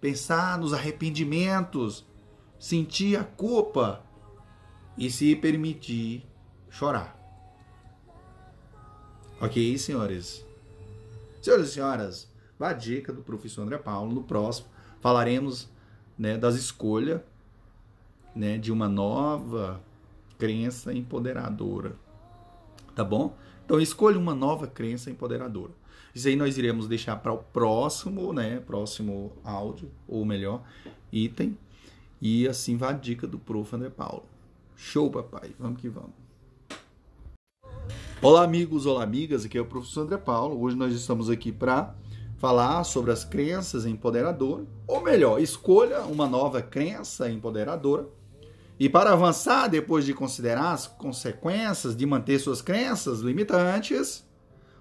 pensar nos arrependimentos, sentir a culpa e se permitir chorar. Ok, senhores? Senhoras e senhoras, a dica do professor André Paulo. No próximo falaremos né, das escolhas né, de uma nova crença empoderadora. Tá bom? Então escolha uma nova crença empoderadora. Isso aí nós iremos deixar para o próximo, né? Próximo áudio, ou melhor, item. E assim vai a dica do Prof. André Paulo. Show, papai. Vamos que vamos. Olá, amigos, olá, amigas. Aqui é o professor André Paulo. Hoje nós estamos aqui para falar sobre as crenças empoderadoras, ou melhor, escolha uma nova crença empoderadora. E para avançar, depois de considerar as consequências de manter suas crenças limitantes,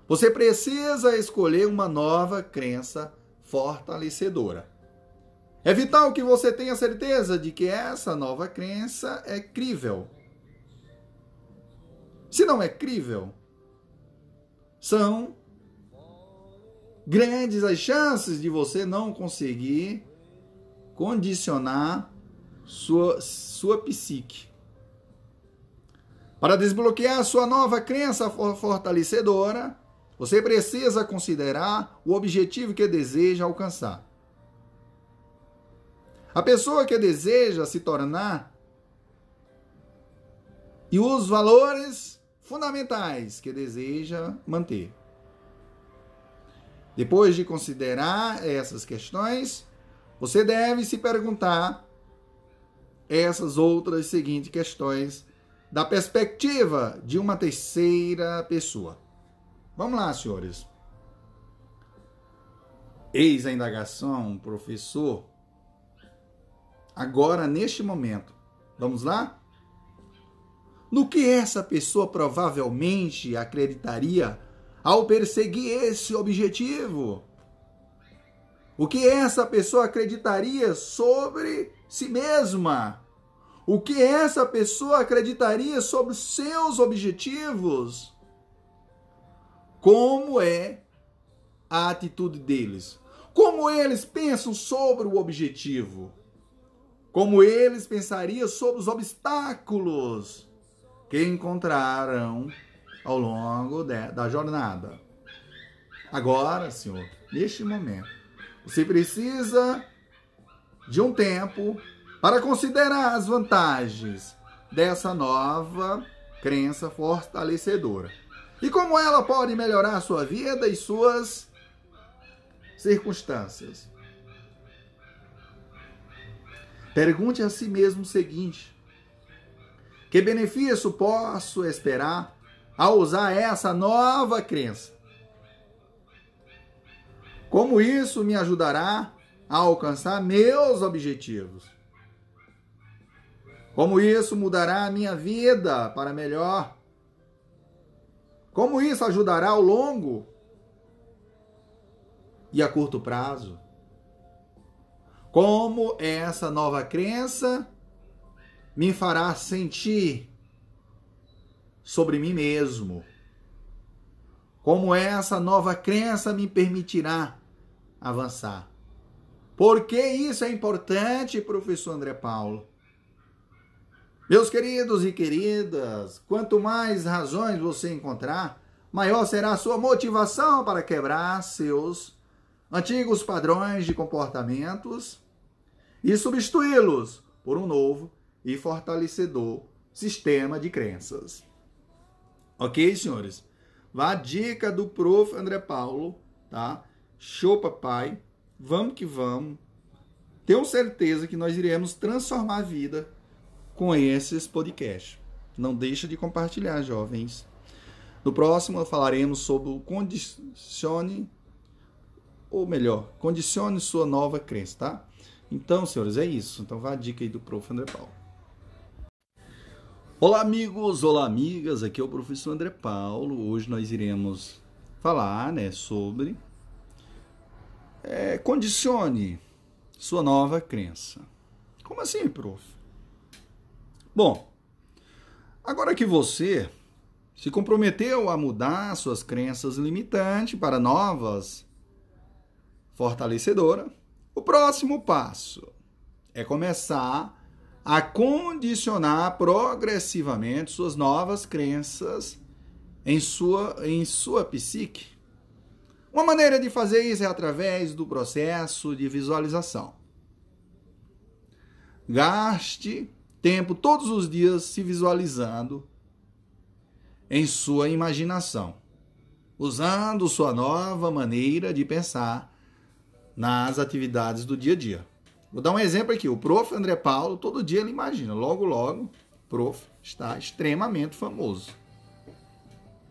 você precisa escolher uma nova crença fortalecedora. É vital que você tenha certeza de que essa nova crença é crível. Se não é crível, são grandes as chances de você não conseguir condicionar sua, sua psique. Para desbloquear sua nova crença fortalecedora, você precisa considerar o objetivo que deseja alcançar. A pessoa que deseja se tornar e os valores fundamentais que deseja manter. Depois de considerar essas questões, você deve se perguntar essas outras seguintes questões da perspectiva de uma terceira pessoa. Vamos lá, senhores. Eis a indagação, professor. Agora, neste momento. Vamos lá? No que essa pessoa provavelmente acreditaria ao perseguir esse objetivo? O que essa pessoa acreditaria sobre si mesma? O que essa pessoa acreditaria sobre seus objetivos? como é a atitude deles, como eles pensam sobre o objetivo. Como eles pensariam sobre os obstáculos que encontraram ao longo de, da jornada. Agora, Senhor, neste momento, você precisa de um tempo para considerar as vantagens dessa nova crença fortalecedora. E como ela pode melhorar a sua vida e suas circunstâncias. Pergunte a si mesmo o seguinte: que benefício posso esperar ao usar essa nova crença? Como isso me ajudará a alcançar meus objetivos? Como isso mudará a minha vida para melhor? Como isso ajudará ao longo e a curto prazo? Como essa nova crença me fará sentir sobre mim mesmo? Como essa nova crença me permitirá avançar? Por que isso é importante, professor André Paulo? Meus queridos e queridas, quanto mais razões você encontrar, maior será a sua motivação para quebrar seus antigos padrões de comportamentos e substituí-los por um novo e fortalecedor sistema de crenças. Ok, senhores? Vá a dica do prof. André Paulo, tá? Show, papai. Vamos que vamos. Tenho certeza que nós iremos transformar a vida com esses podcasts. Não deixa de compartilhar, jovens. No próximo falaremos sobre o condicione, ou melhor, condicione sua nova crença, tá? Então, senhores, é isso. Então vá a dica aí do Prof. André Paulo. Olá, amigos, olá, amigas. Aqui é o professor André Paulo. Hoje nós iremos falar, né, sobre é, condicione sua nova crença. Como assim, prof? Bom, agora que você se comprometeu a mudar suas crenças limitantes para novas fortalecedoras, o próximo passo é começar a condicionar progressivamente suas novas crenças em sua, em sua psique. Uma maneira de fazer isso é através do processo de visualização. Gaste tempo todos os dias se visualizando em sua imaginação, usando sua nova maneira de pensar nas atividades do dia a dia. Vou dar um exemplo aqui. O prof. André Paulo, todo dia ele imagina. Logo, logo, prof. está extremamente famoso.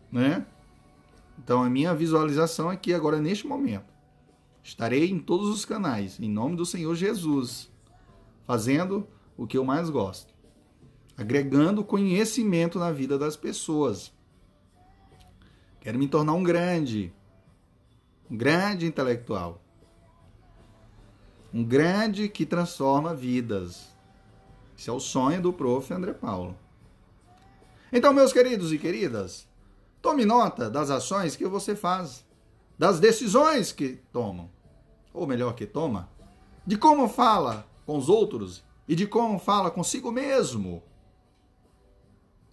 Né? Então, a minha visualização aqui agora, neste momento. Estarei em todos os canais, em nome do Senhor Jesus, fazendo o que eu mais gosto, agregando conhecimento na vida das pessoas. Quero me tornar um grande, um grande intelectual. Um grande que transforma vidas. Esse é o sonho do prof. André Paulo. Então, meus queridos e queridas, tome nota das ações que você faz, das decisões que tomam, ou melhor, que toma, de como fala com os outros e de como fala consigo mesmo.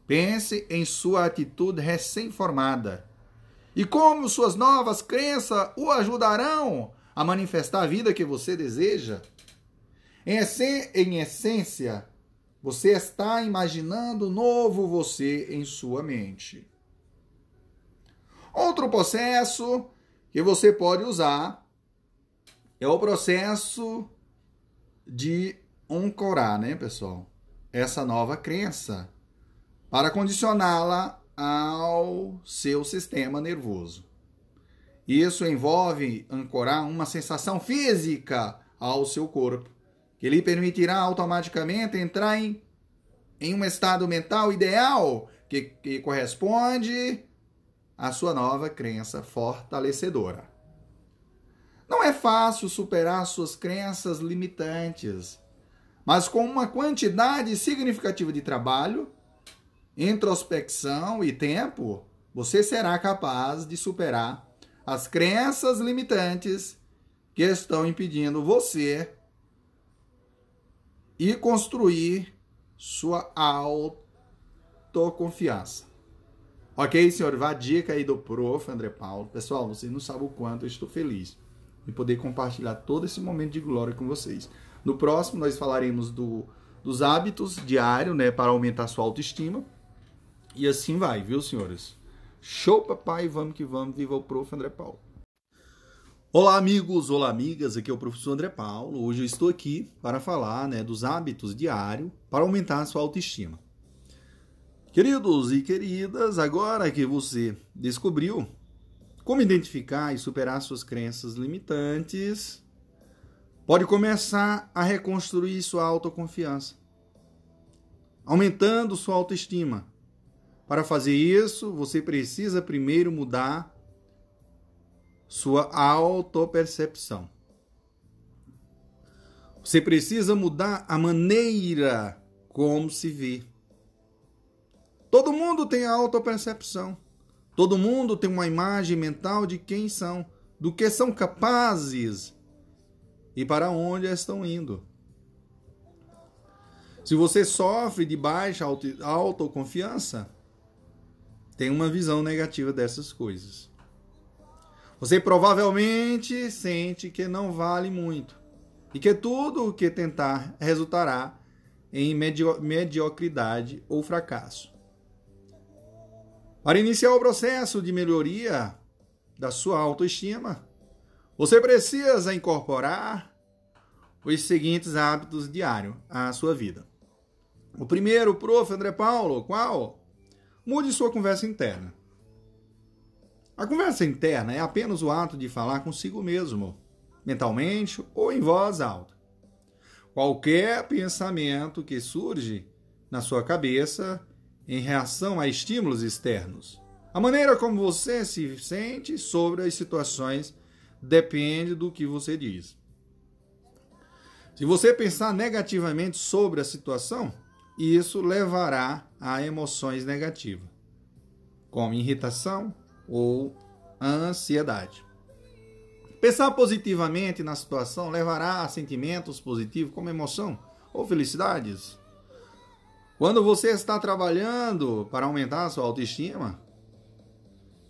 Pense em sua atitude recém-formada e como suas novas crenças o ajudarão a manifestar a vida que você deseja. Em, essência, você está imaginando novo você em sua mente. Outro processo que você pode usar é o processo de ancorar, né, pessoal? Essa nova crença para condicioná-la ao seu sistema nervoso. Isso envolve ancorar uma sensação física ao seu corpo, que lhe permitirá automaticamente entrar em, em um estado mental ideal que, que corresponde à sua nova crença fortalecedora. Não é fácil superar suas crenças limitantes mas com uma quantidade significativa de trabalho, introspecção e tempo, você será capaz de superar as crenças limitantes que estão impedindo você e construir sua autoconfiança. Ok, senhor? Vá a dica aí do prof. André Paulo. Pessoal, vocês não sabem o quanto eu estou feliz em poder compartilhar todo esse momento de glória com vocês. No próximo, nós falaremos do, dos hábitos diários, né, para aumentar sua autoestima. E assim vai, viu, senhores? Show, papai, vamos que vamos. Viva o prof. André Paulo. Olá, amigos, olá, amigas. Aqui é o professor André Paulo. Hoje eu estou aqui para falar né, dos hábitos diários para aumentar a sua autoestima. Queridos e queridas, agora que você descobriu como identificar e superar suas crenças limitantes, pode começar a reconstruir sua autoconfiança, aumentando sua autoestima. Para fazer isso, você precisa primeiro mudar sua autopercepção. Você precisa mudar a maneira como se vê. Todo mundo tem autopercepção. Todo mundo tem uma imagem mental de quem são, do que são capazes e para onde estão indo. Se você sofre de baixa autoconfiança, tem uma visão negativa dessas coisas. Você provavelmente sente que não vale muito e que tudo o que tentar resultará em mediocridade ou fracasso. Para iniciar o processo de melhoria da sua autoestima, você precisa incorporar os seguintes hábitos diários à sua vida. O primeiro, prof. André Paulo, qual? Mude sua conversa interna. A conversa interna é apenas o ato de falar consigo mesmo, mentalmente ou em voz alta. Qualquer pensamento que surge na sua cabeça em reação a estímulos externos. A maneira como você se sente sobre as situações depende do que você diz. Se você pensar negativamente sobre a situação, isso levará a emoções negativas, como irritação, ou ansiedade. Pensar positivamente na situação levará a sentimentos positivos como emoção ou felicidades. Quando você está trabalhando para aumentar sua autoestima,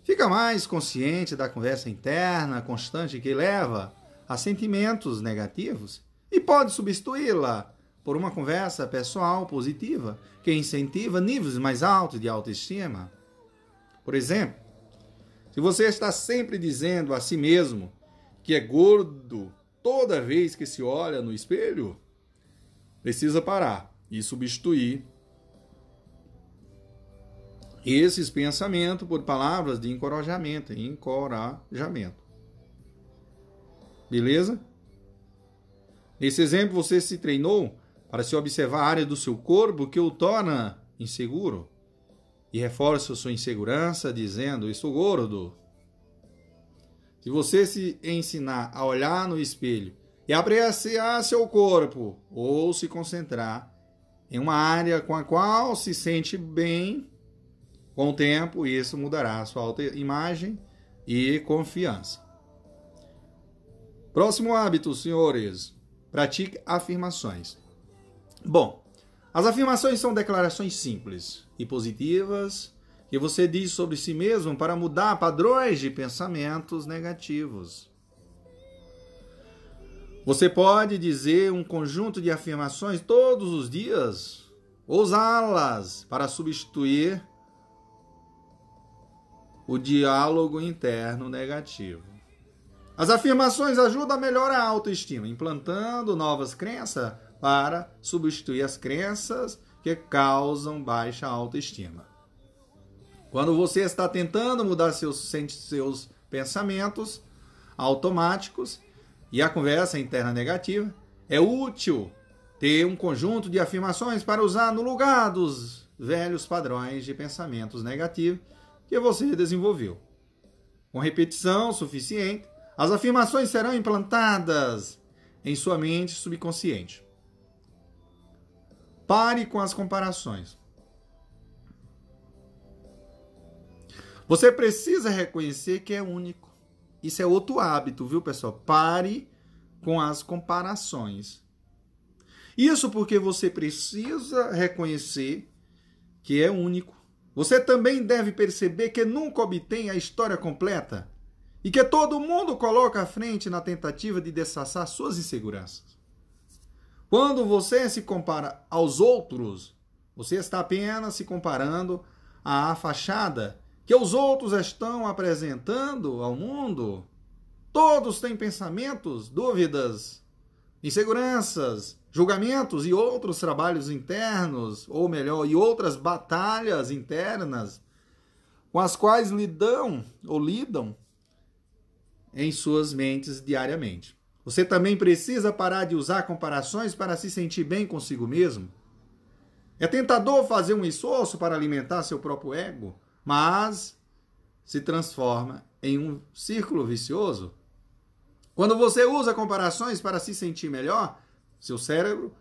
fica mais consciente da conversa interna constante que leva a sentimentos negativos e pode substituí-la por uma conversa pessoal positiva que incentiva níveis mais altos de autoestima. Por exemplo, se você está sempre dizendo a si mesmo que é gordo toda vez que se olha no espelho, precisa parar e substituir esses pensamentos por palavras de encorajamento, encorajamento. Beleza? Nesse exemplo, você se treinou para se observar a área do seu corpo que o torna inseguro e reforça sua insegurança dizendo: Estou gordo. Se você se ensinar a olhar no espelho e apreciar seu corpo, ou se concentrar em uma área com a qual se sente bem, com o tempo isso mudará sua autoimagem e confiança. Próximo hábito, senhores. Pratique afirmações. Bom, as afirmações são declarações simples e positivas que você diz sobre si mesmo para mudar padrões de pensamentos negativos. Você pode dizer um conjunto de afirmações todos os dias, usá-las para substituir o diálogo interno negativo. As afirmações ajudam a melhorar a autoestima, implantando novas crenças para substituir as crenças que causam baixa autoestima. Quando você está tentando mudar seus, seus pensamentos automáticos e a conversa interna negativa, é útil ter um conjunto de afirmações para usar no lugar dos velhos padrões de pensamentos negativos que você desenvolveu. Com repetição suficiente, as afirmações serão implantadas em sua mente subconsciente. Pare com as comparações. Você precisa reconhecer que é único. Isso é outro hábito, viu, pessoal? Pare com as comparações. Isso porque você precisa reconhecer que é único. Você também deve perceber que nunca obtém a história completa e que todo mundo coloca à frente na tentativa de dessaçar suas inseguranças. Quando você se compara aos outros, você está apenas se comparando à fachada que os outros estão apresentando ao mundo. Todos têm pensamentos, dúvidas, inseguranças, julgamentos e outros trabalhos internos, ou melhor, e outras batalhas internas com as quais lidam ou lidam em suas mentes diariamente. Você também precisa parar de usar comparações para se sentir bem consigo mesmo. É tentador fazer um esforço para alimentar seu próprio ego, mas se transforma em um círculo vicioso. Quando você usa comparações para se sentir melhor, seu cérebro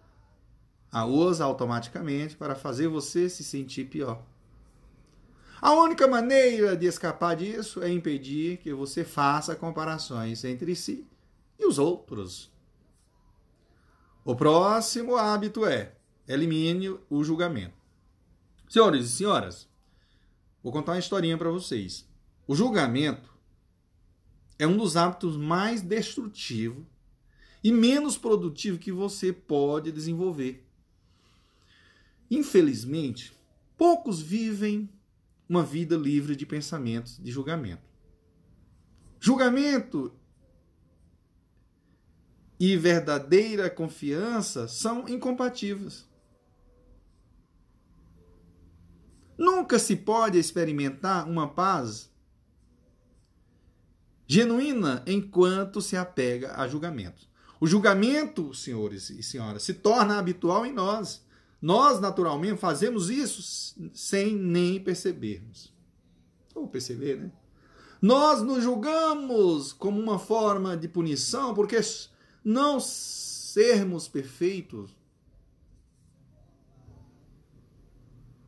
a usa automaticamente para fazer você se sentir pior. A única maneira de escapar disso é impedir que você faça comparações entre si e os outros. O próximo hábito é elimine o julgamento. Senhores e senhoras, vou contar uma historinha para vocês. O julgamento é um dos hábitos mais destrutivos e menos produtivos que você pode desenvolver. Infelizmente, poucos vivem uma vida livre de pensamentos de julgamento. Julgamento e verdadeira confiança são incompatíveis. Nunca se pode experimentar uma paz genuína enquanto se apega a julgamentos. O julgamento, senhores e senhoras, se torna habitual em nós. Nós, naturalmente, fazemos isso sem nem percebermos. Ou perceber, né? Nós nos julgamos como uma forma de punição porque não sermos perfeitos.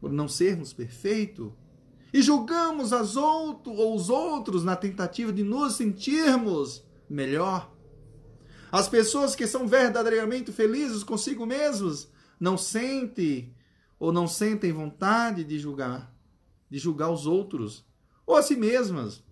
Por não sermos perfeitos. E julgamos as outro, ou os outros na tentativa de nos sentirmos melhor. As pessoas que são verdadeiramente felizes consigo mesmos não sentem ou não sentem vontade de julgar, de julgar os outros ou a si mesmas.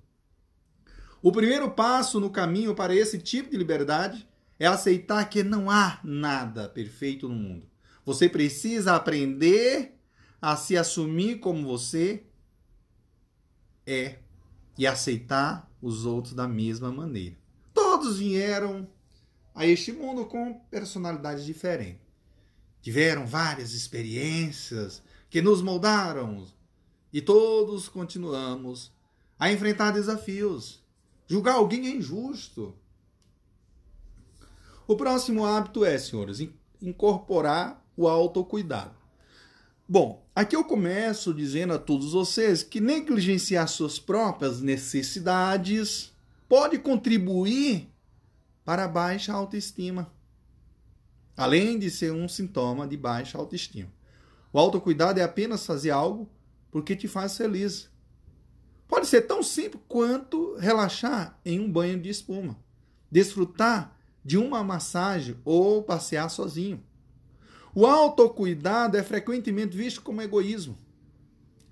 O primeiro passo no caminho para esse tipo de liberdade é aceitar que não há nada perfeito no mundo. Você precisa aprender a se assumir como você é e aceitar os outros da mesma maneira. Todos vieram a este mundo com personalidades diferentes. Tiveram várias experiências que nos moldaram e todos continuamos a enfrentar desafios. Julgar alguém é injusto. O próximo hábito é, senhores, incorporar o autocuidado. Bom, aqui eu começo dizendo a todos vocês que negligenciar suas próprias necessidades pode contribuir para baixa autoestima, além de ser um sintoma de baixa autoestima. O autocuidado é apenas fazer algo porque te faz feliz. Pode ser tão simples quanto relaxar em um banho de espuma, desfrutar de uma massagem ou passear sozinho. O autocuidado é frequentemente visto como egoísmo.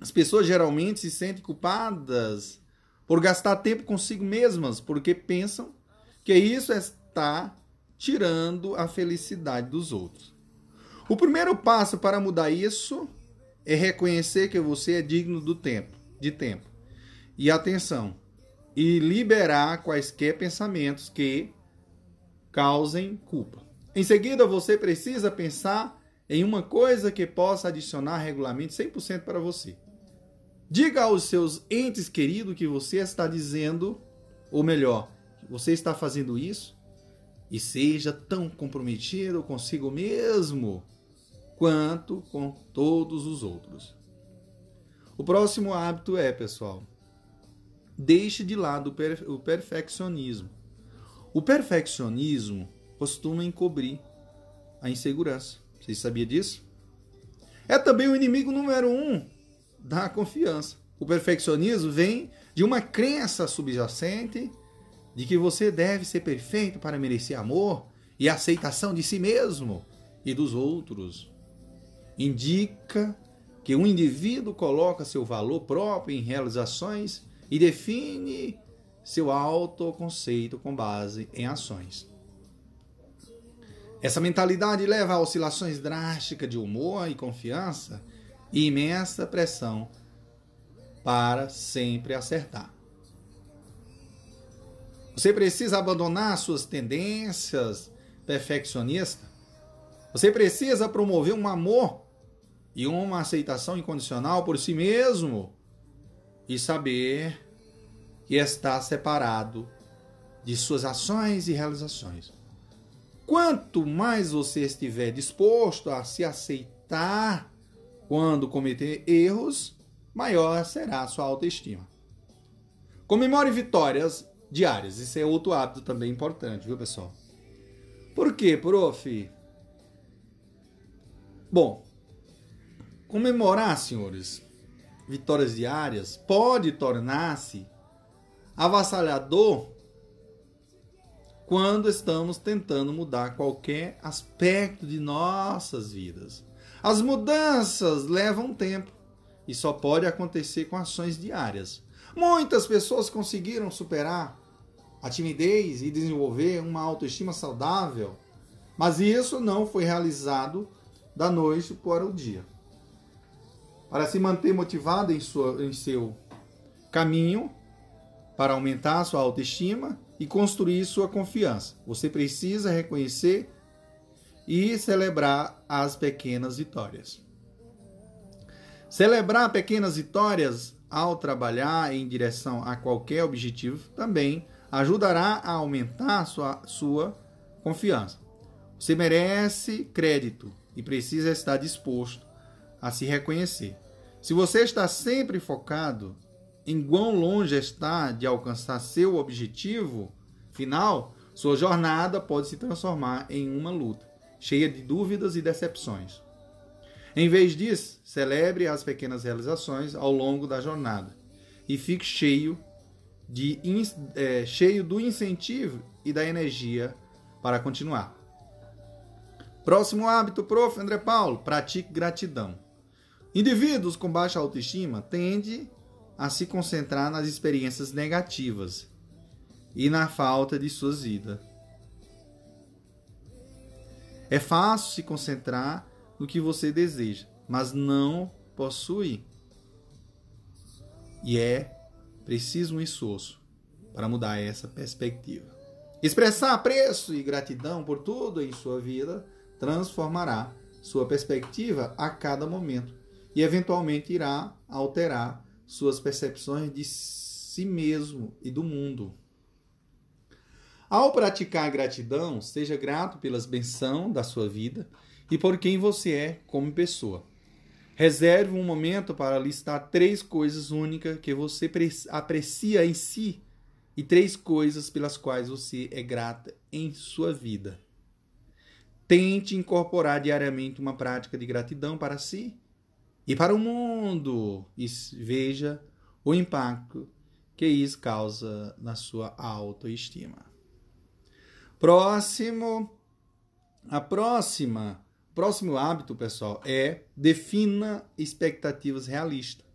As pessoas geralmente se sentem culpadas por gastar tempo consigo mesmas, porque pensam que isso está tirando a felicidade dos outros. O primeiro passo para mudar isso é reconhecer que você é digno do tempo, de tempo e atenção e liberar quaisquer pensamentos que causem culpa. Em seguida, você precisa pensar em uma coisa que possa adicionar regularmente 100% para você. Diga aos seus entes queridos que você está dizendo, ou melhor, você está fazendo isso e seja tão comprometido consigo mesmo quanto com todos os outros. O próximo hábito é, pessoal, deixe de lado o perfeccionismo. O perfeccionismo costuma encobrir a insegurança. Vocês sabiam disso? É também o inimigo número um da confiança. O perfeccionismo vem de uma crença subjacente de que você deve ser perfeito para merecer amor e aceitação de si mesmo e dos outros. Indica que um indivíduo coloca seu valor próprio em realizações e define seu autoconceito com base em ações. Essa mentalidade leva a oscilações drásticas de humor e confiança e imensa pressão para sempre acertar. Você precisa abandonar suas tendências perfeccionistas. Você precisa promover um amor e uma aceitação incondicional por si mesmo e saber que está separado de suas ações e realizações. Quanto mais você estiver disposto a se aceitar quando cometer erros, maior será a sua autoestima. Comemore vitórias diárias. Isso é outro hábito também importante, viu, pessoal? Por quê, prof? Bom, comemorar, senhores, vitórias diárias pode tornar-se avassalador quando estamos tentando mudar qualquer aspecto de nossas vidas. As mudanças levam tempo e só pode acontecer com ações diárias. Muitas pessoas conseguiram superar a timidez e desenvolver uma autoestima saudável, mas isso não foi realizado da noite para o dia. Para se manter motivado em, sua, em seu caminho, para aumentar sua autoestima e construir sua confiança, você precisa reconhecer e celebrar as pequenas vitórias. Celebrar pequenas vitórias ao trabalhar em direção a qualquer objetivo também ajudará a aumentar sua, sua confiança. Você merece crédito e precisa estar disposto a se reconhecer. Se você está sempre focado em quão longe está de alcançar seu objetivo final, sua jornada pode se transformar em uma luta, cheia de dúvidas e decepções. Em vez disso, celebre as pequenas realizações ao longo da jornada e fique cheio, de, é, cheio do incentivo e da energia para continuar. Próximo hábito, prof. André Paulo, pratique gratidão. Indivíduos com baixa autoestima tendem a se concentrar nas experiências negativas e na falta de suas vidas. É fácil se concentrar no que você deseja, mas não possui. E é preciso um esforço para mudar essa perspectiva. Expressar apreço e gratidão por tudo em sua vida transformará sua perspectiva a cada momento e eventualmente irá alterar suas percepções de si mesmo e do mundo. Ao praticar gratidão, seja grato pelas bençãos da sua vida e por quem você é como pessoa. Reserve um momento para listar três coisas únicas que você aprecia em si e três coisas pelas quais você é grata em sua vida. Tente incorporar diariamente uma prática de gratidão para si e para o mundo e veja o impacto que isso causa na sua autoestima. Próximo, a próxima Próximo hábito, pessoal, é defina expectativas realistas.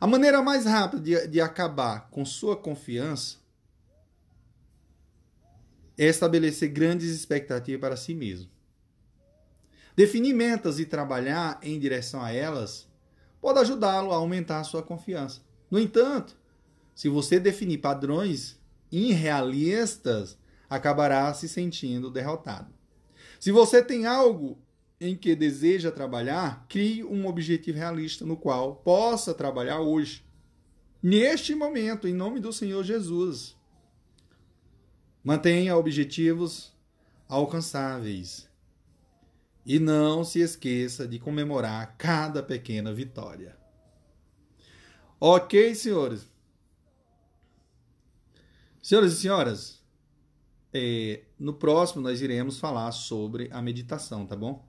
A maneira mais rápida de, de acabar com sua confiança é estabelecer grandes expectativas para si mesmo. Definir metas e trabalhar em direção a elas pode ajudá-lo a aumentar a sua confiança. No entanto, se você definir padrões irrealistas, acabará se sentindo derrotado. Se você tem algo em que deseja trabalhar, crie um objetivo realista no qual possa trabalhar hoje. Neste momento, em nome do Senhor Jesus. Mantenha objetivos alcançáveis. E não se esqueça de comemorar cada pequena vitória. Ok, senhores? Senhoras e senhoras, é, no próximo nós iremos falar sobre a meditação, tá bom?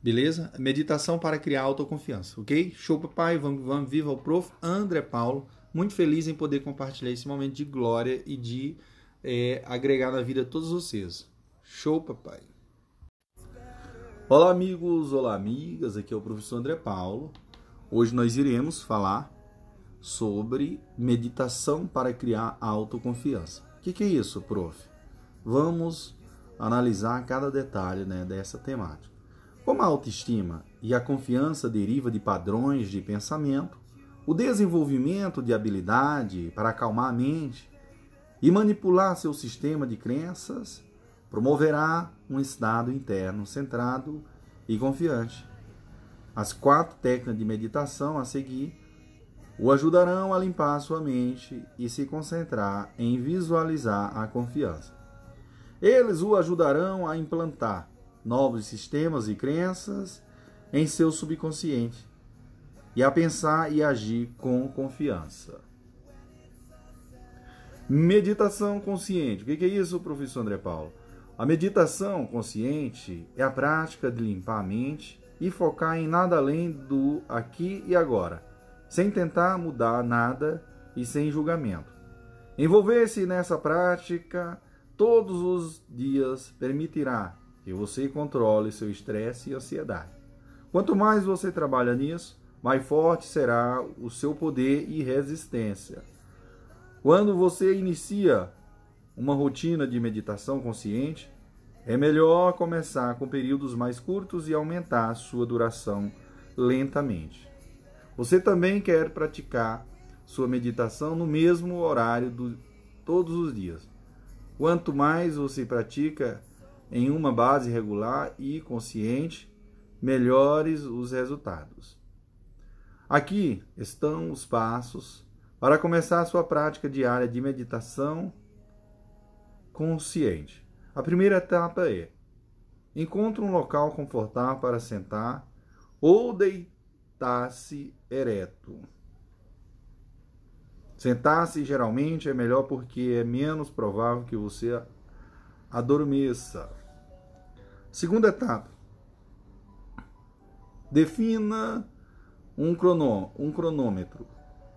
Beleza? Meditação para criar autoconfiança, ok? Show, papai. Vamos, vamos. Viva o prof. André Paulo. Muito feliz em poder compartilhar esse momento de glória e de é, agregar na vida todos vocês. Show, papai. Olá, amigos, olá, amigas. Aqui é o professor André Paulo. Hoje nós iremos falar sobre meditação para criar autoconfiança. O que, que, é isso, prof? Vamos analisar cada detalhe né, dessa temática. Como a autoestima e a confiança deriva de padrões de pensamento, o desenvolvimento de habilidade para acalmar a mente e manipular seu sistema de crenças promoverá um estado interno centrado e confiante. As quatro técnicas de meditação a seguir o ajudarão a limpar sua mente e se concentrar em visualizar a confiança. Eles o ajudarão a implantar novos sistemas e crenças em seu subconsciente e a pensar e agir com confiança. Meditação consciente. O que é isso, professor André Paulo? A meditação consciente é a prática de limpar a mente e focar em nada além do aqui e agora, sem tentar mudar nada e sem julgamento. Envolver-se nessa prática todos os dias permitirá que você controle seu estresse e ansiedade. Quanto mais você trabalha nisso, mais forte será o seu poder e resistência. Quando você inicia uma rotina de meditação consciente, é melhor começar com períodos mais curtos e aumentar sua duração lentamente. Você também quer praticar sua meditação no mesmo horário do, todos os dias. Quanto mais você pratica em uma base regular e consciente, melhores os resultados. Aqui estão os passos para começar a sua prática diária de meditação consciente, a primeira etapa é: encontre um local confortável para sentar ou deitar-se ereto. Sentar-se geralmente é melhor porque é menos provável que você adormeça. Segunda etapa: defina um, cronô, um cronômetro.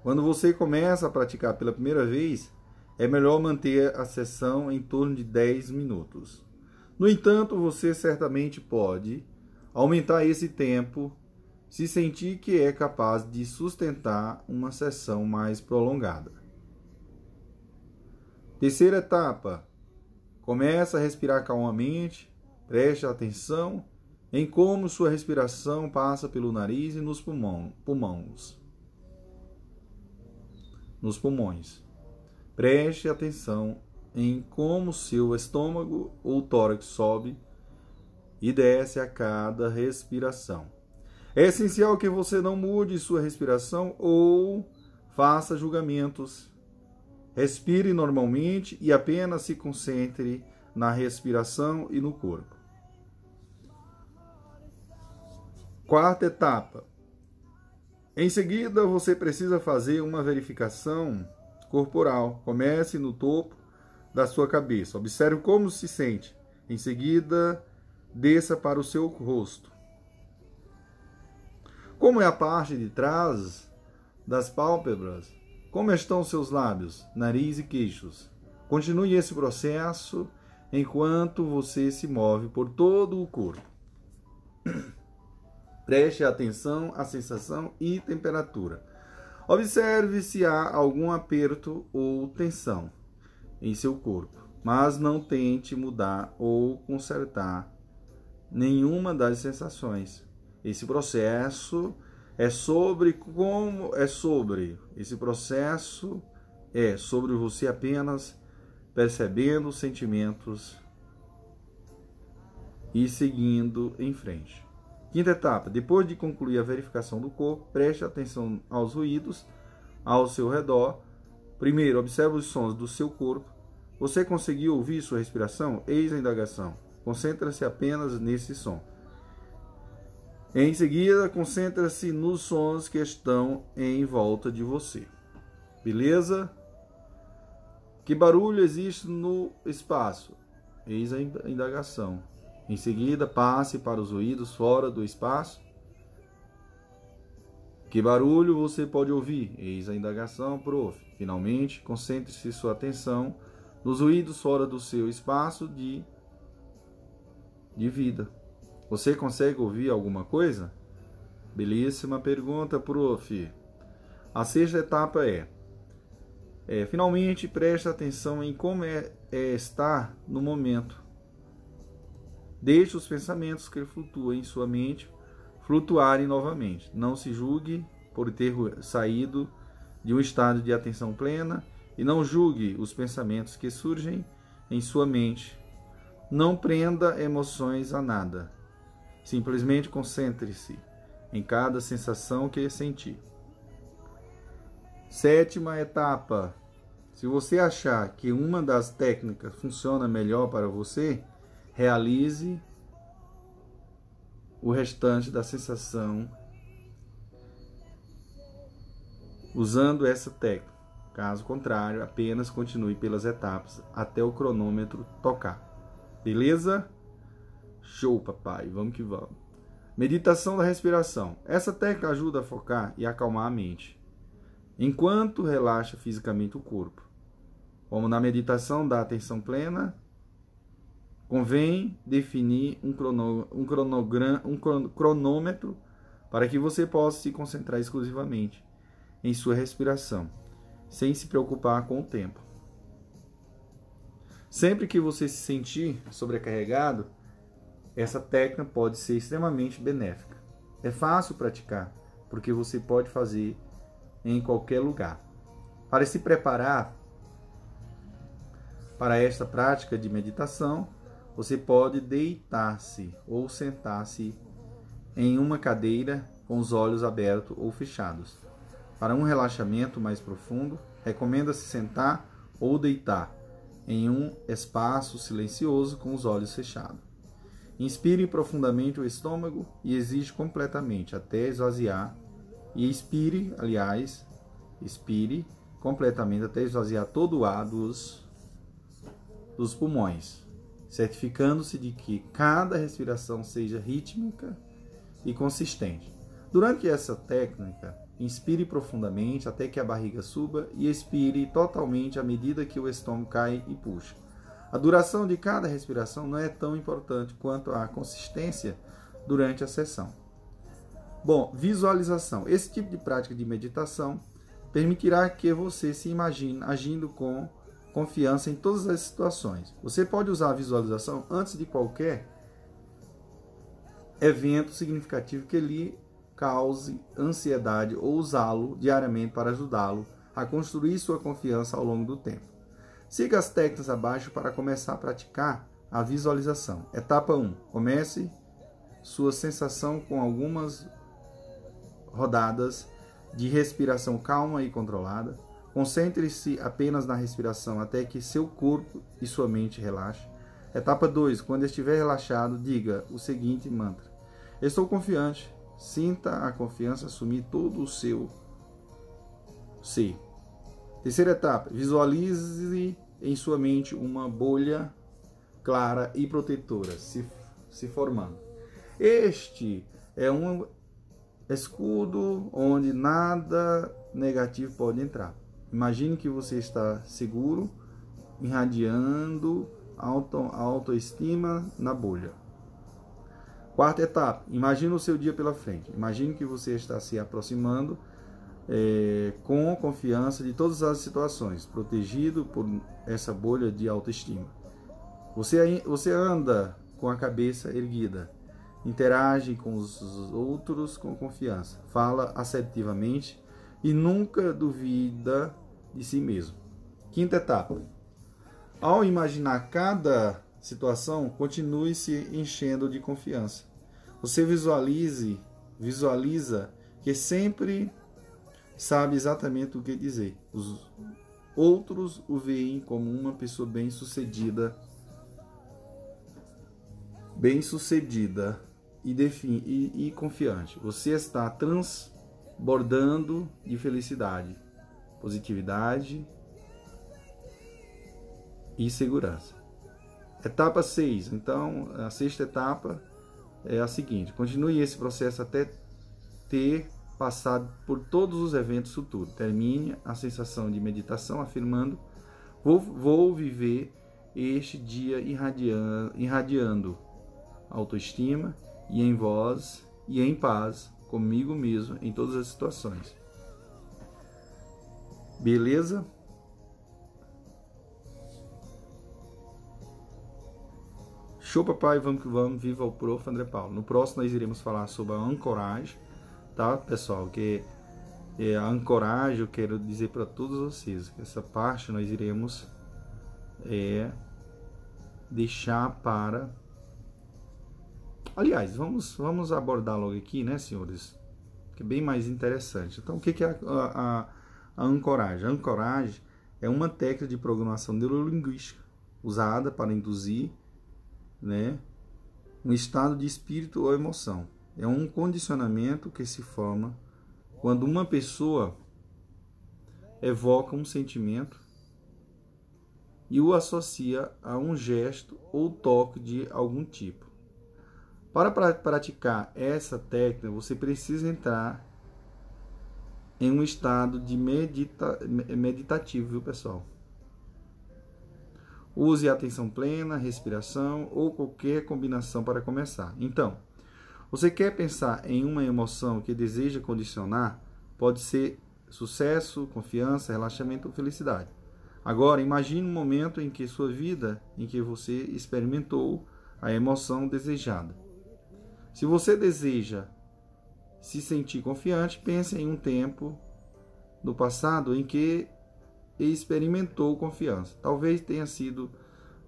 Quando você começa a praticar pela primeira vez, é melhor manter a sessão em torno de 10 minutos. No entanto, você certamente pode aumentar esse tempo se sentir que é capaz de sustentar uma sessão mais prolongada. Terceira etapa: começa a respirar calmamente, preste atenção em como sua respiração passa pelo nariz e nos pulmões. Nos pulmões. Preste atenção em como seu estômago ou tórax sobe e desce a cada respiração. É essencial que você não mude sua respiração ou faça julgamentos. Respire normalmente e apenas se concentre na respiração e no corpo. Quarta etapa. Em seguida, você precisa fazer uma verificação corporal. Comece no topo da sua cabeça. Observe como se sente. Em seguida, desça para o seu rosto. Como é a parte de trás das pálpebras? Como estão seus lábios, nariz e queixos? Continue esse processo enquanto você se move por todo o corpo. Preste atenção à sensação e temperatura. Observe se há algum aperto ou tensão em seu corpo, mas não tente mudar ou consertar nenhuma das sensações. Esse processo é sobre como é sobre esse processo é sobre você apenas percebendo os sentimentos e seguindo em frente. Quinta etapa: depois de concluir a verificação do corpo, preste atenção aos ruídos ao seu redor. Primeiro, observe os sons do seu corpo. Você conseguiu ouvir sua respiração? Eis a indagação. Concentra-se apenas nesse som. Em seguida, concentra-se nos sons que estão em volta de você. Beleza? Que barulho existe no espaço? Eis a indagação. Em seguida, passe para os ruídos fora do espaço. Que barulho você pode ouvir? Eis a indagação, prof. Finalmente, concentre-se sua atenção nos ruídos fora do seu espaço de, de vida. Você consegue ouvir alguma coisa? Belíssima pergunta, prof. A sexta etapa é, é finalmente preste atenção em como é, é estar no momento. Deixe os pensamentos que flutuam em sua mente flutuarem novamente. Não se julgue por ter saído de um estado de atenção plena e não julgue os pensamentos que surgem em sua mente. Não prenda emoções a nada. Simplesmente concentre-se em cada sensação que sentir. Sétima etapa. Se você achar que uma das técnicas funciona melhor para você, realize o restante da sensação usando essa técnica. Caso contrário, apenas continue pelas etapas até o cronômetro tocar. Beleza? Show, papai. Vamos que vamos. Meditação da respiração. Essa técnica ajuda a focar e acalmar a mente, enquanto relaxa fisicamente o corpo. Como na meditação da atenção plena, convém definir um, crono, um, cronograma, um cronômetro para que você possa se concentrar exclusivamente em sua respiração, sem se preocupar com o tempo. Sempre que você se sentir sobrecarregado, essa técnica pode ser extremamente benéfica. É fácil praticar, porque você pode fazer em qualquer lugar. Para se preparar para esta prática de meditação, você pode deitar-se ou sentar-se em uma cadeira com os olhos abertos ou fechados. Para um relaxamento mais profundo, recomenda-se sentar ou deitar em um espaço silencioso com os olhos fechados. Inspire profundamente o estômago e exige completamente até esvaziar. E expire, aliás, expire completamente até esvaziar todo o ar dos, dos pulmões, certificando-se de que cada respiração seja rítmica e consistente. Durante essa técnica, Inspire profundamente até que a barriga suba e expire totalmente à medida que o estômago cai e puxa. A duração de cada respiração não é tão importante quanto a consistência durante a sessão. Bom, visualização. Esse tipo de prática de meditação permitirá que você se imagine agindo com confiança em todas as situações. Você pode usar a visualização antes de qualquer evento significativo que lhe cause ansiedade ou usá-lo diariamente para ajudá-lo a construir sua confiança ao longo do tempo. Siga as técnicas abaixo para começar a praticar a visualização. Etapa 1. Comece sua sensação com algumas rodadas de respiração calma e controlada. Concentre-se apenas na respiração até que seu corpo e sua mente relaxem. Etapa 2. Quando estiver relaxado, diga o seguinte mantra: Estou confiante, Sinta a confiança assumir todo o seu ser. Terceira etapa, visualize em sua mente uma bolha clara e protetora se, se formando. Este é um escudo onde nada negativo pode entrar. Imagine que você está seguro, irradiando auto, autoestima na bolha. Quarta etapa, imagine o seu dia pela frente. Imagine que você está se aproximando é, com confiança de todas as situações, protegido por essa bolha de autoestima. Você, você anda com a cabeça erguida, interage com os outros com confiança, fala assertivamente e nunca duvida de si mesmo. Quinta etapa. Ao imaginar cada situação, continue se enchendo de confiança. Você visualize, visualiza que sempre sabe exatamente o que dizer. Os outros o veem como uma pessoa bem-sucedida, bem-sucedida e, e, e confiante. Você está transbordando de felicidade, positividade e segurança. Etapa 6. Então, a sexta etapa é a seguinte: continue esse processo até ter passado por todos os eventos futuros. Termine a sensação de meditação afirmando: vou, vou viver este dia irradiando, irradiando autoestima e em vós e em paz comigo mesmo em todas as situações. Beleza? Show, papai, vamos que vamos, viva o prof. André Paulo. No próximo nós iremos falar sobre a ancoragem, tá, pessoal? Que é a ancoragem, eu quero dizer para todos vocês que essa parte nós iremos é, deixar para. Aliás, vamos, vamos abordar logo aqui, né, senhores? Que é bem mais interessante. Então, o que é a, a, a ancoragem? A ancoragem é uma técnica de programação neurolinguística usada para induzir né, um estado de espírito ou emoção. É um condicionamento que se forma quando uma pessoa evoca um sentimento e o associa a um gesto ou toque de algum tipo. Para praticar essa técnica, você precisa entrar em um estado de medita meditativo, viu, pessoal? Use a atenção plena, respiração ou qualquer combinação para começar. Então, você quer pensar em uma emoção que deseja condicionar? Pode ser sucesso, confiança, relaxamento ou felicidade. Agora, imagine um momento em que sua vida, em que você experimentou a emoção desejada. Se você deseja se sentir confiante, pense em um tempo do passado em que experimentou confiança. Talvez tenha sido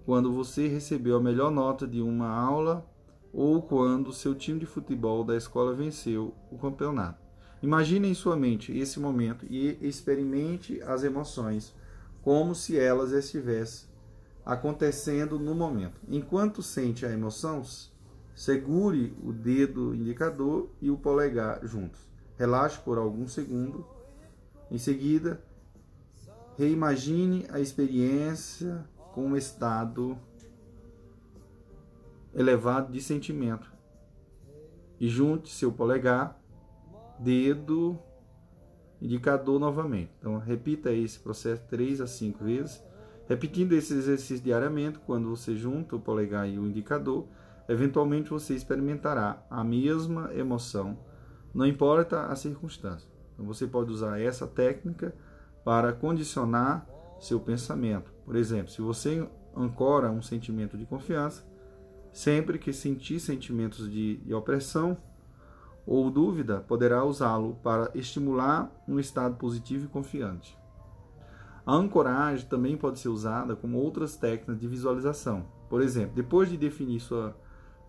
quando você recebeu a melhor nota de uma aula ou quando seu time de futebol da escola venceu o campeonato. Imagine em sua mente esse momento e experimente as emoções como se elas estivessem acontecendo no momento. Enquanto sente a emoção, segure o dedo indicador e o polegar juntos. Relaxe por alguns segundos. Em seguida, Reimagine a experiência com um estado elevado de sentimento. E junte seu polegar, dedo, indicador novamente. Então, repita esse processo três a cinco vezes. Repetindo esse exercício diariamente, quando você junta o polegar e o indicador, eventualmente você experimentará a mesma emoção, não importa a circunstância. Então, você pode usar essa técnica para condicionar seu pensamento. Por exemplo, se você ancora um sentimento de confiança, sempre que sentir sentimentos de, de opressão ou dúvida, poderá usá-lo para estimular um estado positivo e confiante. A ancoragem também pode ser usada como outras técnicas de visualização. Por exemplo, depois de definir sua,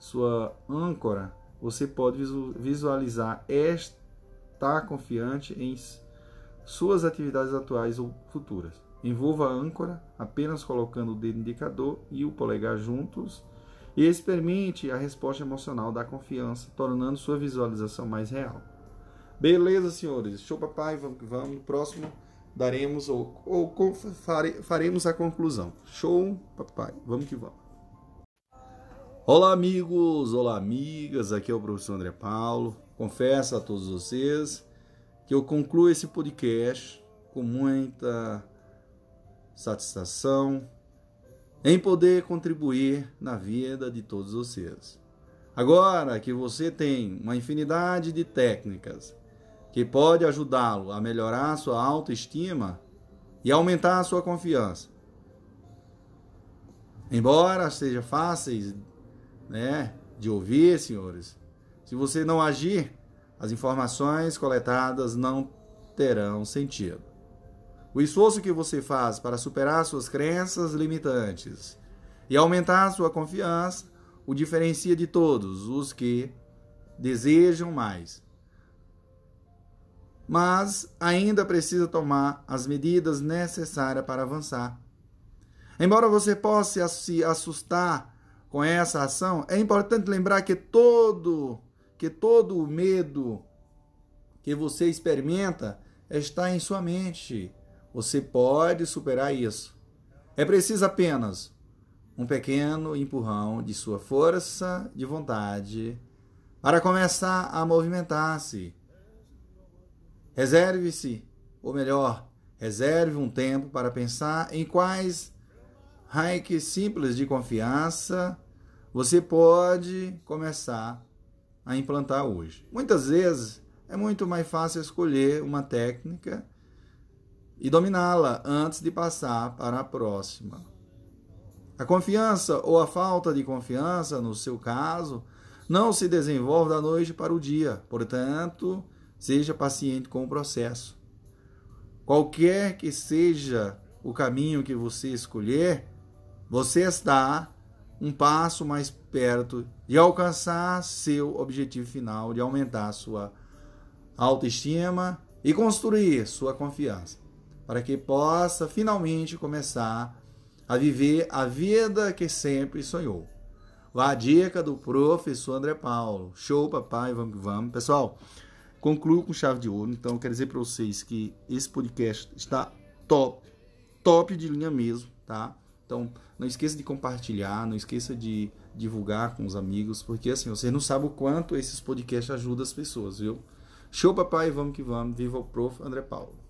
sua âncora, você pode visualizar estar confiante em suas atividades atuais ou futuras. Envolva a âncora apenas colocando o dedo indicador e o polegar juntos e experimente a resposta emocional da confiança, tornando sua visualização mais real. Beleza, senhores? Show, papai. Vamos que vamos. No próximo daremos ou, ou fare, faremos a conclusão. Show, papai. Vamos que vamos. Olá, amigos. Olá, amigas. Aqui é o professor André Paulo. Confesso a todos vocês que eu concluo esse podcast com muita satisfação em poder contribuir na vida de todos vocês. Agora que você tem uma infinidade de técnicas que pode ajudá-lo a melhorar sua autoestima e aumentar sua confiança. Embora seja fáceis, né, de ouvir, senhores, se você não agir, as informações coletadas não terão sentido. O esforço que você faz para superar suas crenças limitantes e aumentar sua confiança o diferencia de todos os que desejam mais. Mas ainda precisa tomar as medidas necessárias para avançar. Embora você possa se assustar com essa ação, é importante lembrar que todo que todo o medo que você experimenta está em sua mente. Você pode superar isso. É preciso apenas um pequeno empurrão de sua força de vontade para começar a movimentar-se. Reserve-se, ou melhor, reserve um tempo para pensar em quais hikes simples de confiança você pode começar a implantar hoje. Muitas vezes é muito mais fácil escolher uma técnica e dominá-la antes de passar para a próxima. A confiança ou a falta de confiança, no seu caso, não se desenvolve da noite para o dia. Portanto, seja paciente com o processo. Qualquer que seja o caminho que você escolher, você está um passo mais perto de alcançar seu objetivo final, de aumentar sua autoestima e construir sua confiança, para que possa finalmente começar a viver a vida que sempre sonhou. A dica do professor André Paulo. Show, papai, vamos que vamos. Pessoal, concluo com chave de ouro. Então, quero dizer para vocês que esse podcast está top, top de linha mesmo, tá? Então, não esqueça de compartilhar, não esqueça de divulgar com os amigos, porque assim, você não sabe o quanto esses podcasts ajudam as pessoas, viu? Show, papai, vamos que vamos. Viva o prof. André Paulo.